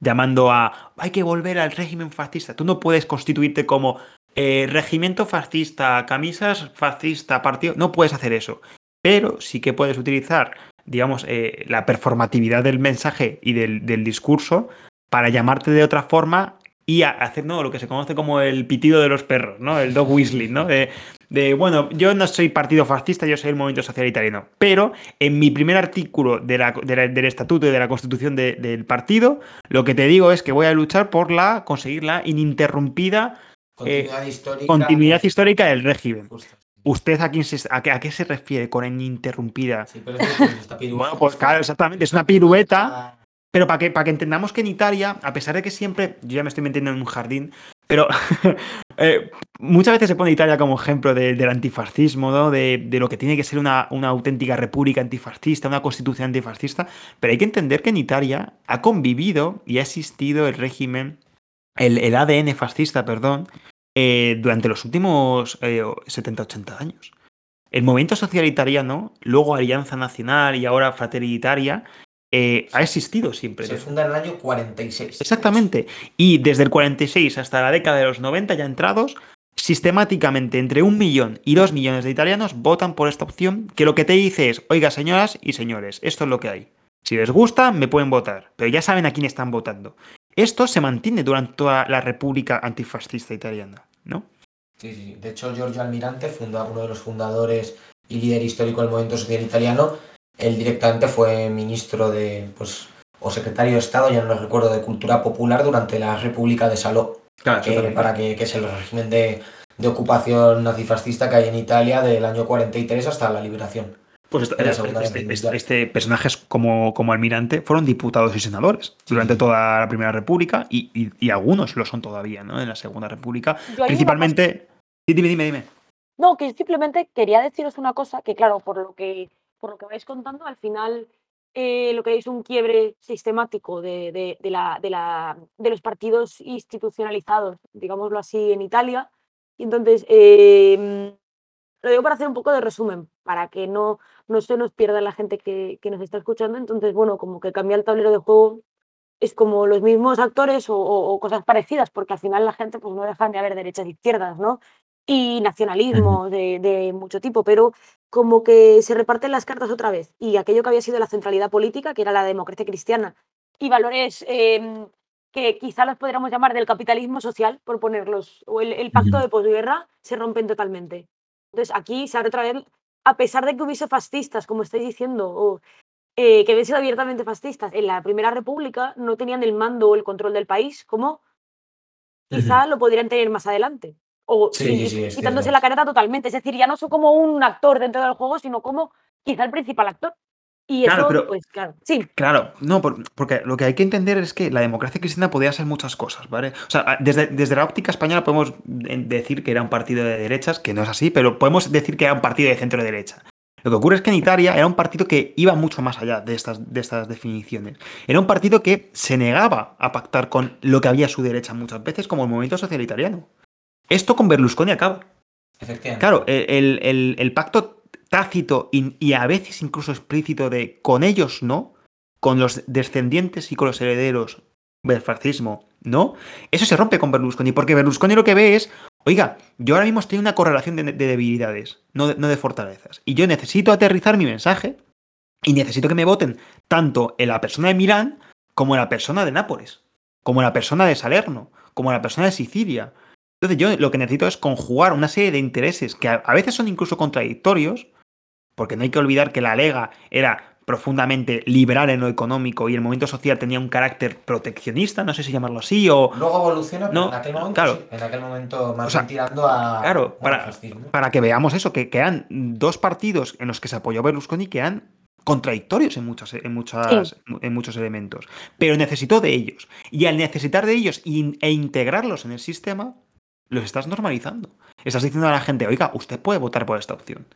llamando a hay que volver al régimen fascista. Tú no puedes constituirte como eh, regimiento fascista, camisas fascista, partido. No puedes hacer eso. Pero sí que puedes utilizar, digamos, eh, la performatividad del mensaje y del, del, discurso para llamarte de otra forma y hacer ¿no? lo que se conoce como el pitido de los perros, ¿no? El dog whistling, ¿no? De, de, bueno, yo no soy partido fascista, yo soy el movimiento social italiano. Pero en mi primer artículo de la, de la, del estatuto y de la constitución de, del partido, lo que te digo es que voy a luchar por la conseguir la ininterrumpida continuidad, eh, histórica, continuidad histórica del régimen. Justo. ¿Usted a, quién se, a, qué, a, qué, se refiere con ininterrumpida? Sí, pero es esta bueno, pues claro, exactamente, es una pirueta. Pero para que, para que entendamos que en Italia, a pesar de que siempre, yo ya me estoy metiendo en un jardín, pero eh, muchas veces se pone Italia como ejemplo de, del antifascismo, ¿no? de, de, lo que tiene que ser una, una, auténtica república antifascista, una constitución antifascista, pero hay que entender que en Italia ha convivido y ha existido el régimen, el, el ADN fascista, perdón, eh, durante los últimos eh, 70-80 años. El movimiento social italiano, luego Alianza Nacional y ahora Fratelli Italia, eh, ha existido siempre. Se funda en el año 46. Exactamente. Y desde el 46 hasta la década de los 90 ya entrados, sistemáticamente entre un millón y dos millones de italianos votan por esta opción que lo que te dice es, oiga señoras y señores, esto es lo que hay. Si les gusta, me pueden votar, pero ya saben a quién están votando. Esto se mantiene durante toda la República antifascista italiana, ¿no? Sí, sí. De hecho, Giorgio Almirante, funda, uno de los fundadores y líder histórico del movimiento social italiano, él directamente fue ministro de, pues, o secretario de Estado, ya no lo recuerdo, de Cultura Popular durante la República de Saló, claro, que, para que, que, es el régimen de, de, ocupación nazifascista que hay en Italia del año 43 hasta la liberación. Pues este, este, este, este personajes como, como, almirante fueron diputados y senadores sí. durante toda la Primera República y, y, y, algunos lo son todavía, ¿no? En la Segunda República. Principalmente. Sí, dime, dime, dime. No, que simplemente quería deciros una cosa que, claro, por lo que por lo que vais contando, al final eh, lo que es un quiebre sistemático de, de, de, la, de, la, de los partidos institucionalizados, digámoslo así, en Italia. Y entonces, eh, lo digo para hacer un poco de resumen, para que no, no se nos pierda la gente que, que, nos está escuchando. Entonces, bueno, como que cambia el tablero de juego, es como los mismos actores o, o, o cosas parecidas, porque al final la gente pues, no dejan de haber derechas e izquierdas, ¿no? y nacionalismo de, de, mucho tipo, pero como que se reparten las cartas otra vez y aquello que había sido la centralidad política, que era la democracia cristiana, y valores eh, que quizá los podríamos llamar del capitalismo social, por ponerlos, o el, el pacto de posguerra, se rompen totalmente. Entonces aquí se abre otra vez, a pesar de que hubiese fascistas, como estáis diciendo, o eh, que habían sido abiertamente fascistas, en la Primera República no tenían el mando o el control del país, como quizá uh -huh. lo podrían tener más adelante o sí, sí, sí, quitándose la careta totalmente. Es decir, ya no soy como un actor dentro del juego, sino como quizá el principal actor. Y claro, eso, pero, pues claro, sí. Claro, no, porque lo que hay que entender es que la democracia cristiana podía ser muchas cosas, ¿vale? O sea, desde, desde la óptica española podemos decir que era un partido de derechas, que no es así, pero podemos decir que era un partido de centro-derecha. Lo que ocurre es que en Italia era un partido que iba mucho más allá de estas, de estas definiciones. Era un partido que se negaba a pactar con lo que había a su derecha muchas veces, como el movimiento social italiano. Esto con Berlusconi acaba. Claro, el, el, el pacto tácito y, y, a veces incluso explícito de con ellos no, con los descendientes y con los herederos del fascismo, ¿no? Eso se rompe con Berlusconi, porque Berlusconi lo que ve es, oiga, yo ahora mismo estoy en una correlación de, de debilidades, no de, no de fortalezas, y yo necesito aterrizar mi mensaje y necesito que me voten tanto en la persona de Milán como en la persona de Nápoles, como en la persona de Salerno, como en la persona de Sicilia, entonces yo lo que necesito es conjugar una serie de intereses que a, veces son incluso contradictorios, porque no hay que olvidar que la Lega era profundamente liberal en lo económico y el movimiento social tenía un carácter proteccionista, no sé si llamarlo así, o... Luego evoluciona, pero no, en aquel momento, claro, sí, en aquel momento más o sea, tirando a... Claro, para, para que veamos eso, que, que eran dos partidos en los que se apoyó Berlusconi que eran contradictorios en, muchas, en, muchas, sí. en muchos elementos, pero necesitó de ellos. Y al necesitar de ellos e integrarlos en el sistema, los estás normalizando. Estás diciendo a la gente, oiga, usted puede votar por esta opción.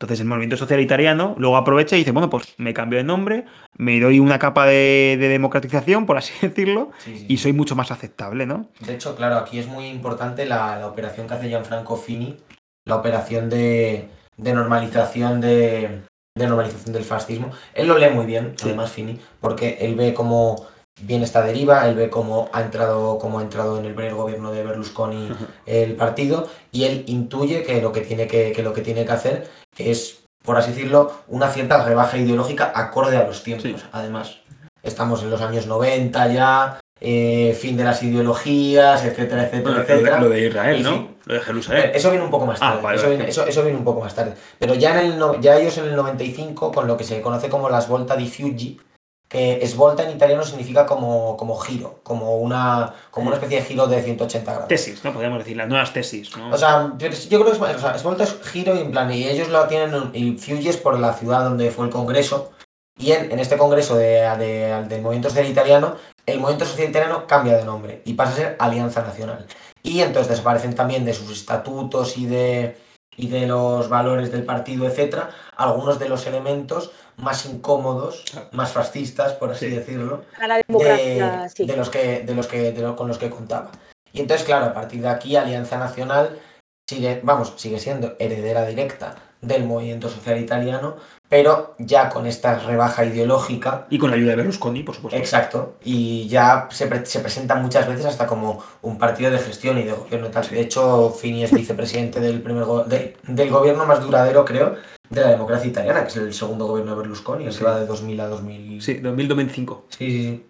Entonces el movimiento social italiano luego aprovecha y dice, bueno, pues me cambio de nombre, me doy una capa de, democratización, por así decirlo, y soy mucho más aceptable, ¿no? De hecho, claro, aquí es muy importante la, operación que hace Gianfranco Fini, la operación de, normalización de, normalización del fascismo. Él lo lee muy bien, además Fini, porque él ve cómo viene esta deriva, él ve cómo ha entrado, cómo ha entrado en el primer gobierno de Berlusconi el partido, y él intuye que lo que tiene que, que lo que, tiene que hacer es, por así decirlo, una cierta rebaja ideológica acorde a los tiempos. Además, estamos en los años 90 ya, eh, fin de las ideologías, etcétera, etcétera, etcétera. Lo de Israel, ¿no? Lo de Jerusalén. Eso viene un poco más ah, tarde. eso, Viene, un poco más tarde. Pero ya, en el, ya ellos en el 95, con lo que se conoce como las Volta di Fiuggi, que svolta en italiano significa como, como giro, como una, como una especie de giro de 180 grados. Tesis, ¿no? Podríamos decir, las nuevas tesis, ¿no? O sea, yo, creo que es, o sea, svolta es giro y en plan, y ellos lo tienen, y Fiuggi es por la ciudad donde fue el congreso, y en, en este congreso de, de, del movimiento social italiano, el movimiento social italiano cambia de nombre y pasa a ser Alianza Nacional. Y entonces desaparecen también de sus estatutos y de, y de los valores del partido, etcétera, algunos de los elementos más incómodos, más fascistas, por así decirlo, de, los que, de los que, con los que contaba. Y entonces, claro, a partir de aquí, Alianza Nacional sigue, vamos, sigue siendo heredera directa del movimiento social italiano, pero ya con esta rebaja ideológica. Y con la ayuda de Berlusconi, por supuesto. Exacto. Y ya se, se presenta muchas veces hasta como un partido de gestión y de gobierno tal. De hecho, Fini es vicepresidente del, primer del gobierno más duradero, creo, de la democracia italiana, que es el segundo gobierno de Berlusconi, el que va de 2000 a 2000. Sí, 2005 Sí, sí, sí.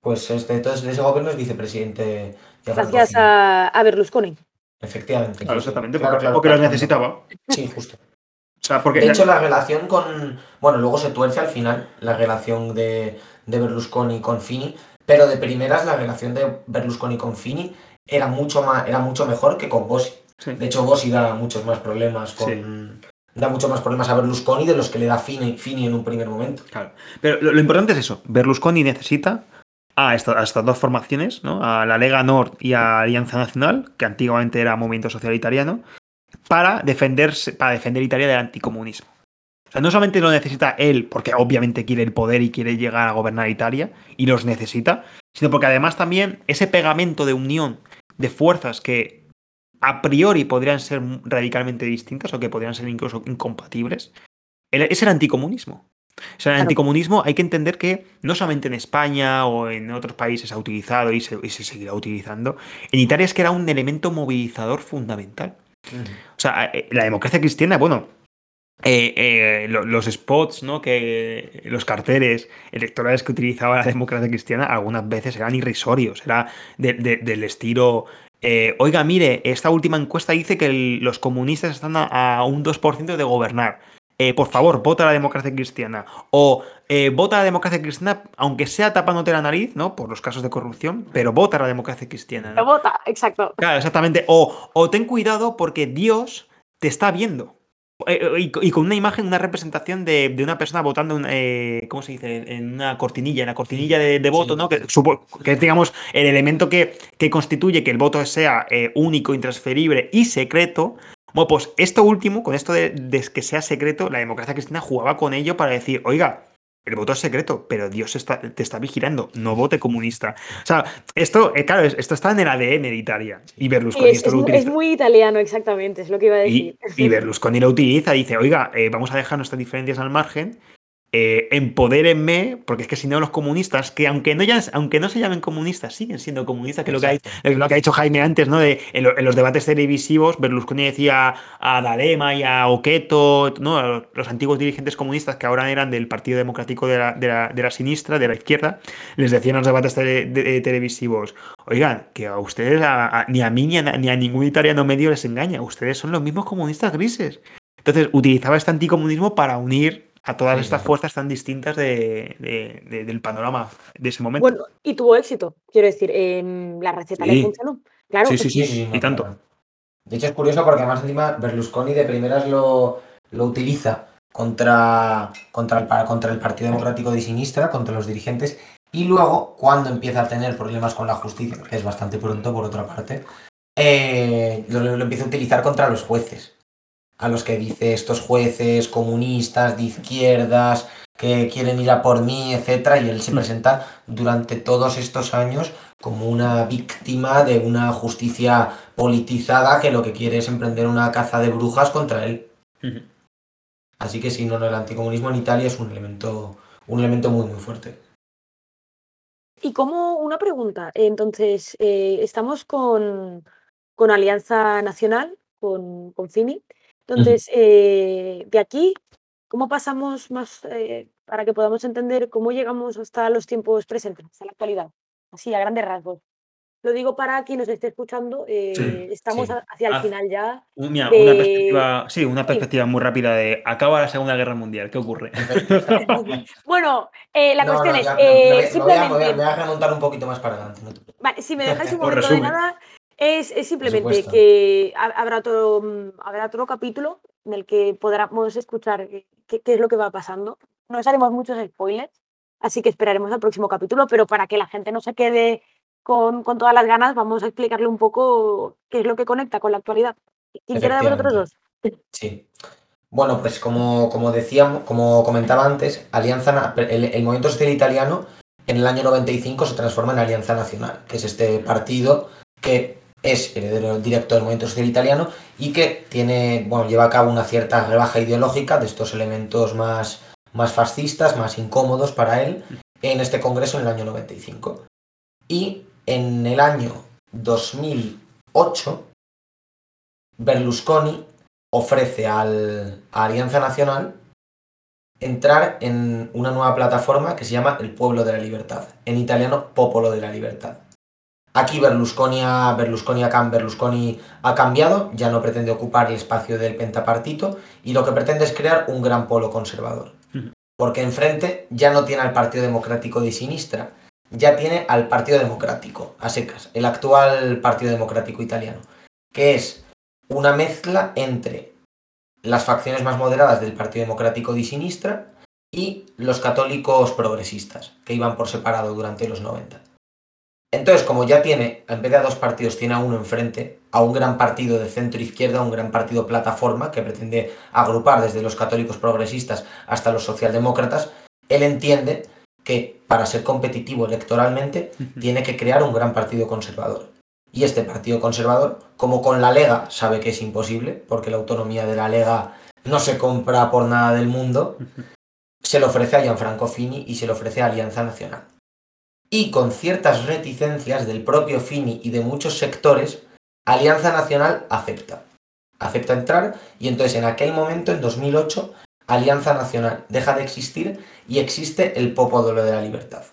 Pues este, entonces ese gobierno es vicepresidente. Gracias a, Berlusconi. Efectivamente. Claro, exactamente, porque, lo necesitaba. Sí, justo. O sea, porque de hecho, la relación con. Bueno, luego se tuerce al final la relación de, de Berlusconi con Fini, pero de primeras la relación de Berlusconi con Fini era mucho, más, era mucho mejor que con Bossi. De hecho, Bossi da muchos más problemas con, da mucho más problemas a Berlusconi de los que le da Fini, en un primer momento. Claro. Pero lo, importante es eso. Berlusconi necesita a, estas dos formaciones, ¿no? a la Lega Nord y a Alianza Nacional, que antiguamente era Movimiento Social Italiano, para, defenderse, para defender Italia del anticomunismo. O sea, no solamente lo necesita él, porque obviamente quiere el poder y quiere llegar a gobernar Italia, y los necesita, sino porque además también ese pegamento de unión de fuerzas que a priori podrían ser radicalmente distintas o que podrían ser incluso incompatibles, es el anticomunismo. O sea, el anticomunismo hay que entender que no solamente en España o en otros países ha utilizado y se, seguirá utilizando, en Italia es que era un elemento movilizador fundamental. O sea, eh, la democracia cristiana, bueno, eh, eh, los spots, ¿no? Que los carteles electorales que utilizaba la democracia cristiana algunas veces eran irrisorios, era del estilo eh, oiga, mire, esta última encuesta dice que los comunistas están a, un 2% de gobernar. Eh, por favor, vota a la democracia cristiana. O eh, vota a la democracia cristiana, aunque sea tapándote la nariz, ¿no? Por los casos de corrupción, pero vota a la democracia cristiana. vota, exacto. Claro, exactamente. O, o ten cuidado porque Dios te está viendo. Eh, eh, y, con una imagen, una representación de, una persona votando, eh, ¿cómo se dice? En una cortinilla, en la cortinilla de, voto, ¿no? Que, que, es, digamos, el elemento que, que constituye que el voto sea único, intransferible y secreto. Bueno, pues esto último, con esto de, de, que sea secreto, la democracia cristiana jugaba con ello para decir, oiga, el voto es secreto, pero Dios está, te está vigilando, no vote comunista. O sea, esto, eh, claro, esto está en el ADN de Italia. Y Berlusconi es, lo utiliza. Es muy italiano, exactamente, es lo que iba a decir. Y, Berlusconi lo utiliza, dice, oiga, eh, vamos a dejar nuestras diferencias al margen eh, empodérenme, porque es que si no los comunistas, que aunque no, ya, aunque no se llamen comunistas, siguen siendo comunistas, que es lo que, ha, lo que ha dicho Jaime antes, ¿no? De, en, los debates televisivos, Berlusconi decía a D'Alema y a Oqueto, ¿no? los antiguos dirigentes comunistas que ahora eran del Partido Democrático de la, de la, Sinistra, de la izquierda, les decían en los debates televisivos, oigan, que a ustedes, ni a mí ni a, ni a ningún italiano medio les engaña, ustedes son los mismos comunistas grises. Entonces utilizaba este anticomunismo para unir a todas estas fuerzas tan distintas del panorama de ese momento. Bueno, y tuvo éxito, quiero decir, la receta le funcionó. Claro, sí, sí, sí, y tanto. De hecho, es curioso porque además encima Berlusconi de primeras lo, lo utiliza contra, contra, el, contra el Partido Democrático de Sinistra, contra los dirigentes, y luego, cuando empieza a tener problemas con la justicia, que es bastante pronto por otra parte, eh, lo, lo, empieza a utilizar contra los jueces a los que dice estos jueces comunistas de izquierdas que quieren ir a por mí, etcétera, y él se presenta durante todos estos años como una víctima de una justicia politizada que lo que quiere es emprender una caza de brujas contra él. Así que sí, no, no, el anticomunismo en Italia es un elemento, un elemento muy, muy fuerte. Y como una pregunta, entonces, eh, estamos con, con, Alianza Nacional, con, con FIMI. Entonces, eh, de aquí, ¿cómo pasamos más eh, para que podamos entender cómo llegamos hasta los tiempos presentes, hasta la actualidad? Así, a grandes rasgos. Lo digo para quien nos esté escuchando, eh, sí, estamos sí. hacia el Haz final ya. Una, de- una perspectiva, sí, una Sí. perspectiva muy rápida de acaba la Segunda Guerra Mundial, ¿qué ocurre? Bueno, eh, la No, cuestión no, es, ya, me- eh, me voy- me voy a- me voy a- simplemente, me voy a remontar un poquito más para adelante. no te preocupes. vale, si me dejáis un momento de nada, es, es simplemente que ha- habrá otro, mm, habrá otro capítulo en el que podremos escuchar qué, qué- es lo que va pasando. No os haremos muchos spoilers, así que esperaremos al próximo capítulo, pero para que la gente no se quede con, con todas las ganas, vamos a explicarle un poco qué es lo que conecta con la actualidad. ¿Quién quiere de vosotros dos? Sí. Bueno, pues como, como decíamos, como comentaba antes, Alianza, el, el movimiento social italiano en el año 95 se transforma en Alianza Nacional, que es este partido que es heredero directo del movimiento social italiano y que tiene, bueno, lleva a cabo una cierta rebaja ideológica de estos elementos más, más fascistas, más incómodos para él, en este congreso en el año 95. Y en el año 2008, Berlusconi ofrece al, a Alianza Nacional entrar en una nueva plataforma que se llama El Pueblo de la Libertad, en italiano Popolo de la Libertad. Aquí Berlusconi ha, Berlusconi, ha, Berlusconi ha cambiado, ya no pretende ocupar el espacio del pentapartito y lo que pretende es crear un gran polo conservador. Porque enfrente ya no tiene al Partido Democrático de Sinistra, ya tiene al Partido Democrático, a secas, el actual Partido Democrático italiano, que es una mezcla entre las facciones más moderadas del Partido Democrático de Sinistra y los católicos progresistas, que iban por separado durante los 90. Entonces, como ya tiene, en vez de a dos partidos, tiene a uno enfrente, a un gran partido de centro izquierda, un gran partido plataforma que pretende agrupar desde los católicos progresistas hasta los socialdemócratas, él entiende que para ser competitivo electoralmente tiene que crear un gran partido conservador. Y este partido conservador, como con la Lega sabe que es imposible, porque la autonomía de la Lega no se compra por nada del mundo, se le ofrece a Gianfranco Fini y se le ofrece a Alianza Nacional. Y con ciertas reticencias del propio Fini y de muchos sectores, Alianza Nacional acepta. Acepta entrar y entonces en aquel momento, en 2008, Alianza Nacional deja de existir y existe el Popolo de la Libertad.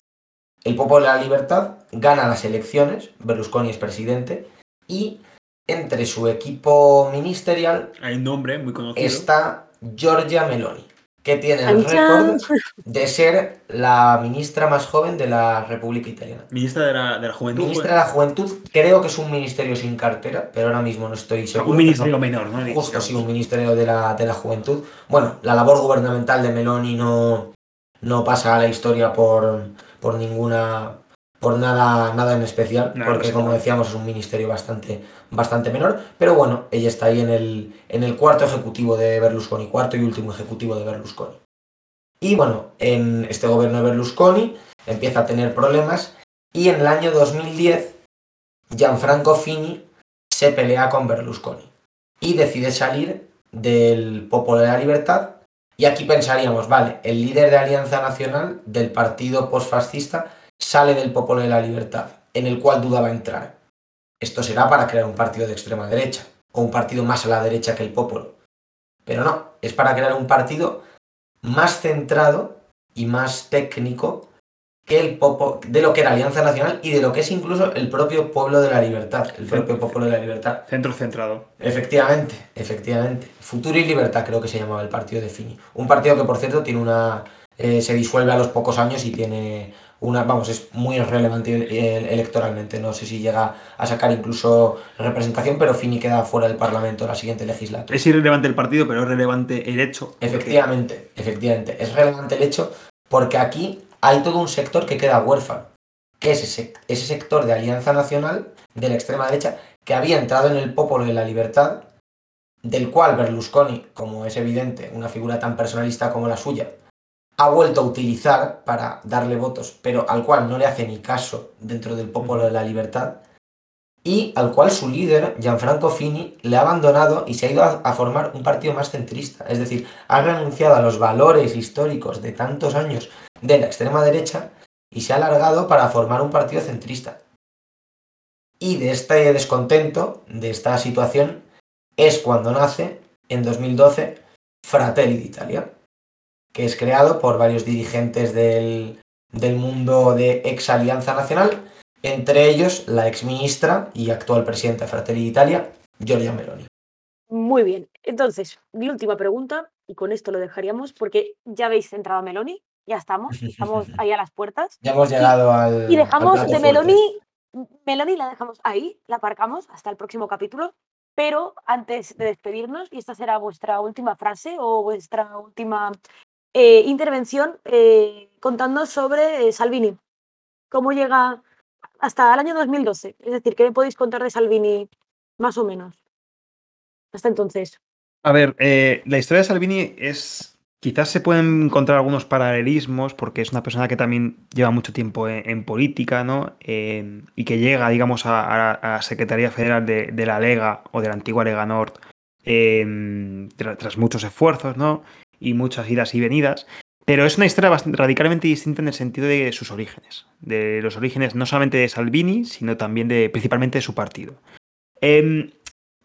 El Popolo de la Libertad gana las elecciones, Berlusconi es presidente, y entre su equipo ministerial Hay un nombre muy conocido. está Giorgia Meloni, que tiene el récord de ser la ministra más joven de la República Italiana. Ministra de la, de la Juventud. Ministra de la Juventud, creo que es un ministerio sin cartera, pero ahora mismo no estoy pues, seguro. un ministerio menor, ¿no? Justo, sí, un ministerio de la, de la juventud. Bueno, la labor gubernamental de Meloni no, no pasa a la historia por, por ninguna. Por nada, nada en especial, Nada porque como resaltable. decíamos es un ministerio bastante, bastante menor, pero bueno, ella está ahí en el, en el cuarto ejecutivo de Berlusconi, cuarto y último ejecutivo de Berlusconi. Y bueno, en este gobierno de Berlusconi empieza a tener problemas y en el año 2010 Gianfranco Fini se pelea con Berlusconi y decide salir del Popolo de la Libertad. Y aquí pensaríamos, vale, el líder de Alianza Nacional del partido posfascista sale del Popolo de la Libertad, en el cual dudaba entrar. Esto será para crear un partido de extrema derecha, o un partido más a la derecha que el Popolo. Pero no, es para crear un partido más centrado y más técnico que el popo, de lo que era Alianza Nacional y de lo que es incluso el propio pueblo de la libertad, el propio Popolo de la Libertad. Centro centrado. Efectivamente, efectivamente. Futuro y Libertad creo que se llamaba el partido de Fini. Un partido que, por cierto, tiene una. eh, se disuelve a los pocos años y tiene una. Vamos, es muy relevante electoralmente. No sé si llega a sacar incluso representación, pero Fini queda fuera del Parlamento la siguiente legislatura. Es irrelevante el partido, pero es relevante el hecho. Efectivamente, efectivamente. Es relevante el hecho porque aquí hay todo un sector que queda huérfano, que es ese, ese sector de Alianza Nacional de la extrema derecha que había entrado en el Popolo de la Libertad del cual Berlusconi, como es evidente, una figura tan personalista como la suya, ha vuelto a utilizar para darle votos, pero al cual no le hace ni caso dentro del Popolo de la Libertad, y al cual su líder, Gianfranco Fini, le ha abandonado y se ha ido a, formar un partido más centrista. Es decir, ha renunciado a los valores históricos de tantos años de la extrema derecha y se ha alargado para formar un partido centrista. Y de este descontento, de esta situación, es cuando nace, en 2012, Fratelli d'Italia, que es creado por varios dirigentes del, del mundo de ex Alianza Nacional entre ellos la exministra y actual presidenta de Fratelli d'Italia, Giorgia Meloni. Muy bien, entonces, mi última pregunta, y con esto lo dejaríamos, porque ya habéis entrado a Meloni, ya estamos, estamos ahí a las puertas. Ya hemos llegado al. Y dejamos de Meloni, Meloni la dejamos ahí, la aparcamos hasta el próximo capítulo, pero antes de despedirnos, y esta será vuestra última frase o vuestra última eh, intervención, eh, contando sobre eh, Salvini. ¿Cómo llega hasta el año 2012. Es decir, ¿qué me podéis contar de Salvini más o menos? Hasta entonces. A ver, la historia de Salvini es... Quizás se pueden encontrar algunos paralelismos porque es una persona que también lleva mucho tiempo en, política, ¿no? Y que llega, digamos, a, la Secretaría Federal de, la Lega o de la antigua Lega Nord tras muchos esfuerzos, ¿no? Y muchas idas y venidas. Pero es una historia radicalmente distinta en el sentido de sus orígenes. De los orígenes no solamente de Salvini, sino también de principalmente de su partido. Em,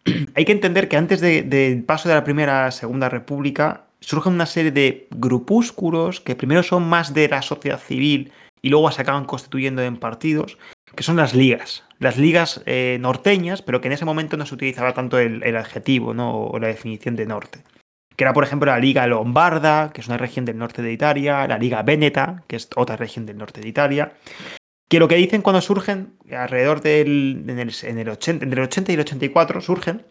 hay que entender que antes del paso de la Primera a Segunda República surgen una serie de grupúsculos que primero son más de la sociedad civil y luego se acaban constituyendo en partidos, que son las ligas. Las ligas eh, norteñas, pero que en ese momento no se utilizaba tanto el, el adjetivo ¿no? o la definición de norte que era por ejemplo la Liga Lombarda, que es una región del norte de Italia, la Liga Veneta, que es otra región del norte de Italia, que lo que dicen cuando surgen, alrededor del en el, 80, entre el 80 y el 84 surgen,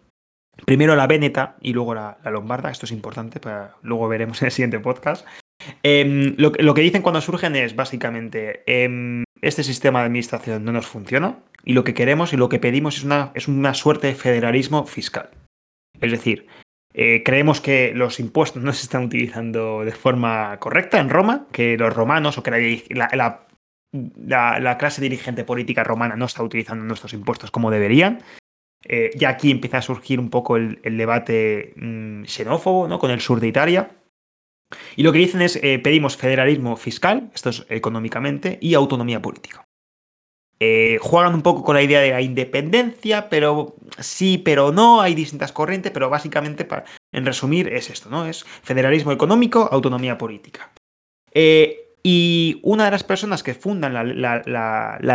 primero la Veneta y luego la, Lombarda, esto es importante, para, luego veremos en el siguiente podcast. Em, lo, que dicen cuando surgen es básicamente, em, este sistema de administración no nos funciona y lo que queremos y lo que pedimos es una, es una suerte de federalismo fiscal. Es decir, eh, creemos que los impuestos no se están utilizando de forma correcta en Roma, que los romanos o que la, clase dirigente política romana no está utilizando nuestros impuestos como deberían. Eh, ya aquí empieza a surgir un poco el, debate mm, xenófobo ¿no? con el sur de Italia. Y lo que dicen es, eh, pedimos federalismo fiscal, esto es económicamente, y autonomía política. Eh, juegan un poco con la idea de la independencia, pero sí, pero no, hay distintas corrientes, pero básicamente, en resumir, es esto, ¿no? Es federalismo económico, autonomía política. Eh, y una de las personas que fundan la,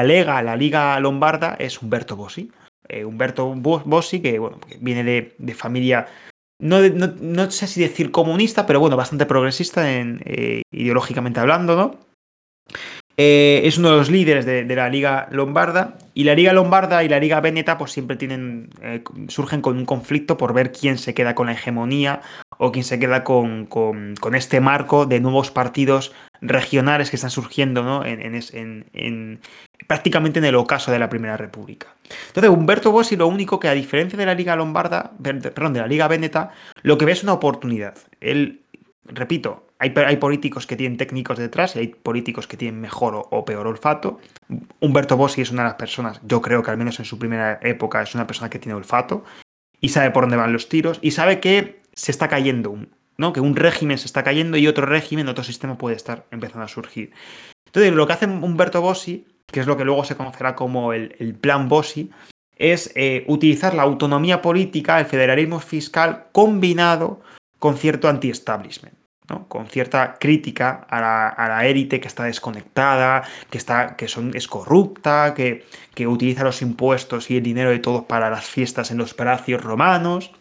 Lega, la Liga Lombarda, es Humberto Bossi. Eh, Humberto Bossi, que, bueno, viene de, familia, no, sé si decir comunista, pero bueno, bastante progresista en, ideológicamente hablando, ¿no? Eh, es uno de los líderes de, la Liga Lombarda. Y la Liga Lombarda y la Liga Veneta, pues siempre tienen. Eh, surgen con un conflicto por ver quién se queda con la hegemonía o quién se queda con, este marco de nuevos partidos regionales que están surgiendo ¿no? en, prácticamente en el ocaso de la Primera República. Entonces, Humberto Bossi lo único que, a diferencia de la Liga Lombarda, perdón, de la Liga Veneta, lo que ve es una oportunidad. Él, repito, hay, políticos que tienen técnicos detrás y hay políticos que tienen mejor o, peor olfato. Humberto Bossi es una de las personas, yo creo que al menos en su primera época es una persona que tiene olfato y sabe por dónde van los tiros y sabe que se está cayendo, ¿no? que un régimen se está cayendo y otro régimen, otro sistema puede estar empezando a surgir. Entonces, lo que hace Humberto Bossi, que es lo que luego se conocerá como el, plan Bossi, es eh, utilizar la autonomía política, el federalismo fiscal combinado con cierto anti-establishment con cierta crítica a la, élite que está desconectada, que, está, que son, es corrupta, que, que, utiliza los impuestos y el dinero de todos para las fiestas en los palacios romanos.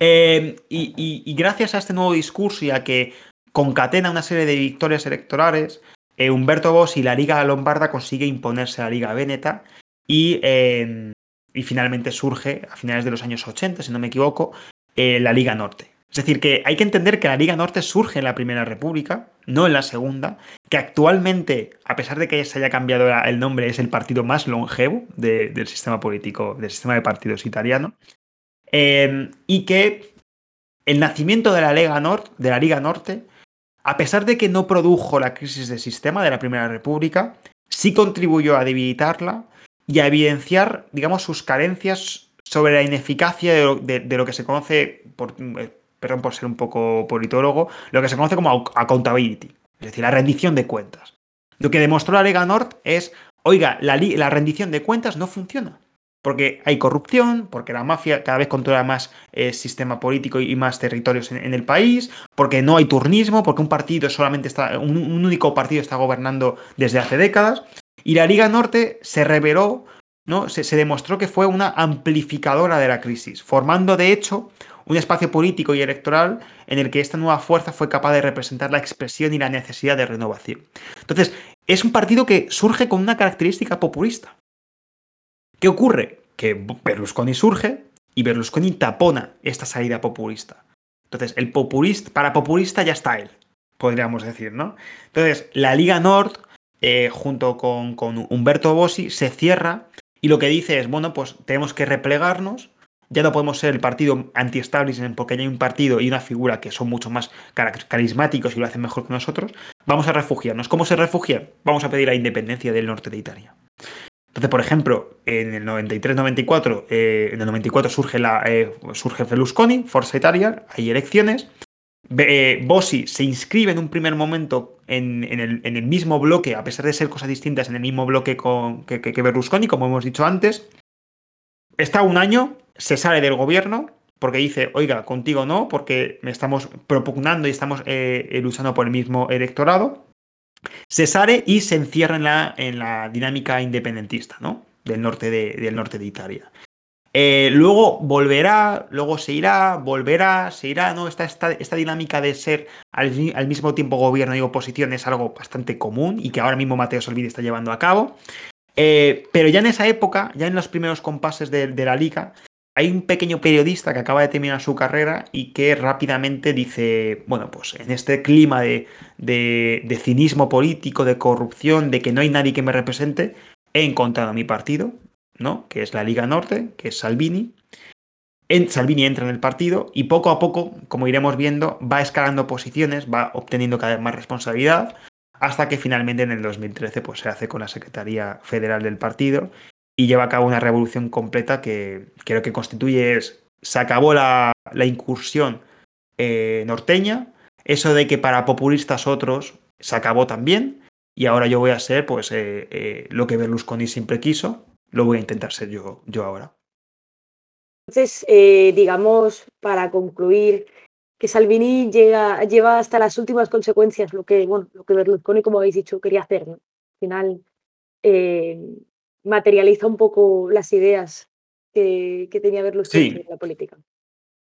Eh, y, gracias a este nuevo discurso y a que concatena una serie de victorias electorales, eh, Humberto Boss y la Liga Lombarda consigue imponerse a la Liga Veneta y, eh, y finalmente surge, a finales de los años 80, si no me equivoco, la Liga Norte. Es decir, que hay que entender que la Liga Norte surge en la Primera República, no en la Segunda, que actualmente, a pesar de que se haya cambiado el nombre, es el partido más longevo del sistema político, del sistema de partidos italiano. Em, y que el nacimiento de la, Liga de la Liga Norte, a pesar de que no produjo la crisis de sistema de la Primera República, sí contribuyó a debilitarla y a evidenciar, digamos, sus carencias sobre la ineficacia de lo, que se conoce, por, eh, perdón por ser un poco politólogo, lo que se conoce como accountability, es decir, la rendición de cuentas. Lo que demostró la Liga Nord es, oiga, la rendición de cuentas no funciona. Porque hay corrupción, porque la mafia cada vez controla más el eh, sistema político y más territorios en, el país, porque no hay turnismo, porque un partido solamente está, un, único partido está gobernando desde hace décadas. Y la Liga Norte se reveló, ¿no? Se, se, demostró que fue una amplificadora de la crisis, formando de hecho un espacio político y electoral en el que esta nueva fuerza fue capaz de representar la expresión y la necesidad de renovación. Entonces, es un partido que surge con una característica populista. ¿Qué ocurre? Que Berlusconi surge y Berlusconi tapona esta salida populista. Entonces, el populista, para populista ya está él, podríamos decir, ¿no? Entonces, la Liga Nord, eh, junto con, con Humberto Bossi, se cierra y lo que dice es, bueno, pues tenemos que replegarnos, ya no podemos ser el partido anti-establishment porque ya hay un partido y una figura que son mucho más carismáticos y lo hacen mejor que nosotros, vamos a refugiarnos. ¿Cómo se refugian? Vamos a pedir la independencia del norte de Italia. Entonces, por ejemplo, en el 93-94, eh, en el 94 surge, eh, surge Berlusconi, Forza Italia, hay elecciones. Eh, Bossi se inscribe en un primer momento en, el, mismo bloque, a pesar de ser cosas distintas, en el mismo bloque con, que, Berlusconi, como hemos dicho antes. Está un año, se sale del gobierno, porque dice, oiga, contigo no, porque me estamos propugnando y estamos luchando por el mismo electorado se sale y se encierra en la, en la dinámica independentista, ¿no? Del norte de, del norte de Italia. Eh, luego volverá, luego se irá, volverá, se irá, ¿no? Esta, esta, esta dinámica de ser al, mismo tiempo gobierno y oposición es algo bastante común y que ahora mismo Mateo Salvini está llevando a cabo. Eh, pero ya en esa época, ya en los primeros compases de, la liga, hay un pequeño periodista que acaba de terminar su carrera y que rápidamente dice, bueno, pues en este clima de, de, cinismo político, de corrupción, de que no hay nadie que me represente, he encontrado mi partido, ¿no? Que es la Liga Norte, que es Salvini. En, Salvini entra en el partido y poco a poco, como iremos viendo, va escalando posiciones, va obteniendo cada vez más responsabilidad, hasta que finalmente en el 2013 pues, se hace con la Secretaría Federal del partido y lleva a cabo una revolución completa que creo que constituye es, se acabó la, incursión eh, norteña, eso de que para populistas otros se acabó también, y ahora yo voy a ser pues eh, eh, lo que Berlusconi siempre quiso, lo voy a intentar ser yo, yo ahora. Entonces, digamos, para concluir, que Salvini llega, lleva hasta las últimas consecuencias lo que, bueno, lo que Berlusconi, como habéis dicho, quería hacer. Al final, materializa un poco las ideas que, que tenía Berlusconi en la política.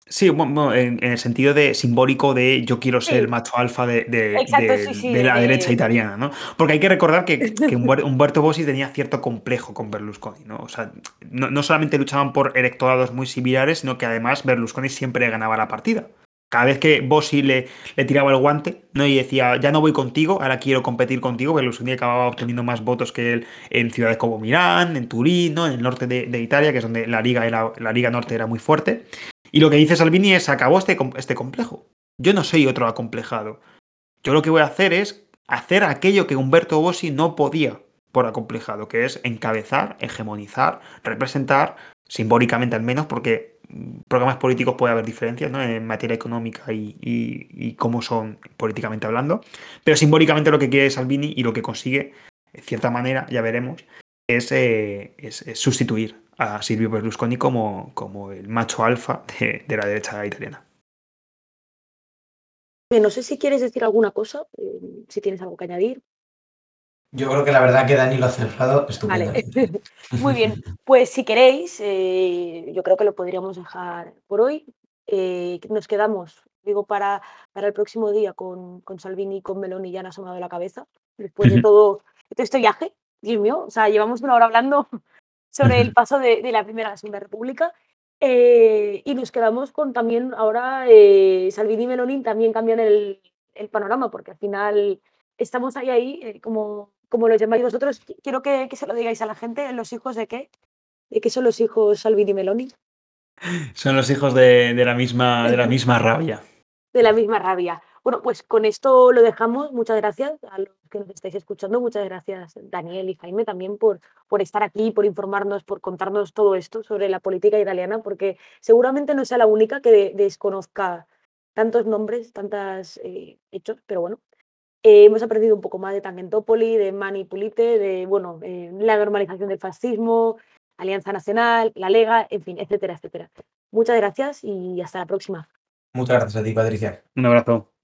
Sí, en, el sentido de simbólico de yo quiero ser el macho alfa de, de, la derecha italiana, ¿no? Porque hay que recordar que, que Humberto Bossi tenía cierto complejo con Berlusconi, ¿no? O sea, no, no, solamente luchaban por electorados muy similares, sino que además Berlusconi siempre ganaba la partida. Cada vez que Bossi le, tiraba el guante ¿no? y decía, ya no voy contigo, ahora quiero competir contigo, Berlusconi acababa obteniendo más votos que él en ciudades como Milán, en Turín, en el norte de, Italia, que es donde la liga, era, la liga norte era muy fuerte. Y lo que dice Salvini es, acabó este, este complejo. Yo no soy otro acomplejado. Yo lo que voy a hacer es hacer aquello que Humberto Bossi no podía por acomplejado, que es encabezar, hegemonizar, representar, simbólicamente al menos, porque programas políticos puede haber diferencias en materia económica y, cómo son políticamente hablando, pero simbólicamente lo que quiere Salvini y lo que consigue, de cierta manera, ya veremos, es, eh, sustituir a Silvio Berlusconi como, el macho alfa de, la derecha italiana. No sé si quieres decir alguna cosa, eh, si tienes algo que añadir. Yo creo que la verdad que Dani lo ha cerrado estupendo. Vale. Muy bien. Pues si queréis, eh, yo creo que lo podríamos dejar por hoy. Eh, nos quedamos, digo, para, para el próximo día con, con Salvini y con Meloni ya han asomado la cabeza. Después de todo, este viaje, Dios mío, o sea, llevamos una hora hablando sobre el paso de, de la Primera a la Segunda República. Eh, y nos quedamos con también ahora Salvini y Meloni también cambian el, el, panorama, porque al final estamos ahí, ahí como como lo llamáis vosotros, quiero que, se lo digáis a la gente, los hijos de qué, de qué son los hijos Salvini y Meloni. Son los hijos de, de la misma, de la misma rabia. De la misma rabia. Bueno, pues con esto lo dejamos. Muchas gracias a los que nos estáis escuchando. Muchas gracias, Daniel y Jaime, también por, por estar aquí, por informarnos, por contarnos todo esto sobre la política italiana, porque seguramente no sea la única que desconozca tantos nombres, tantos eh, hechos, pero bueno, eh, hemos aprendido un poco más de Tangentopoli, de Mani Pulite, de bueno, eh, la normalización del fascismo, Alianza Nacional, la Lega, en fin, etcétera, etcétera. Muchas gracias y hasta la próxima. Muchas gracias a ti, Patricia. Un abrazo.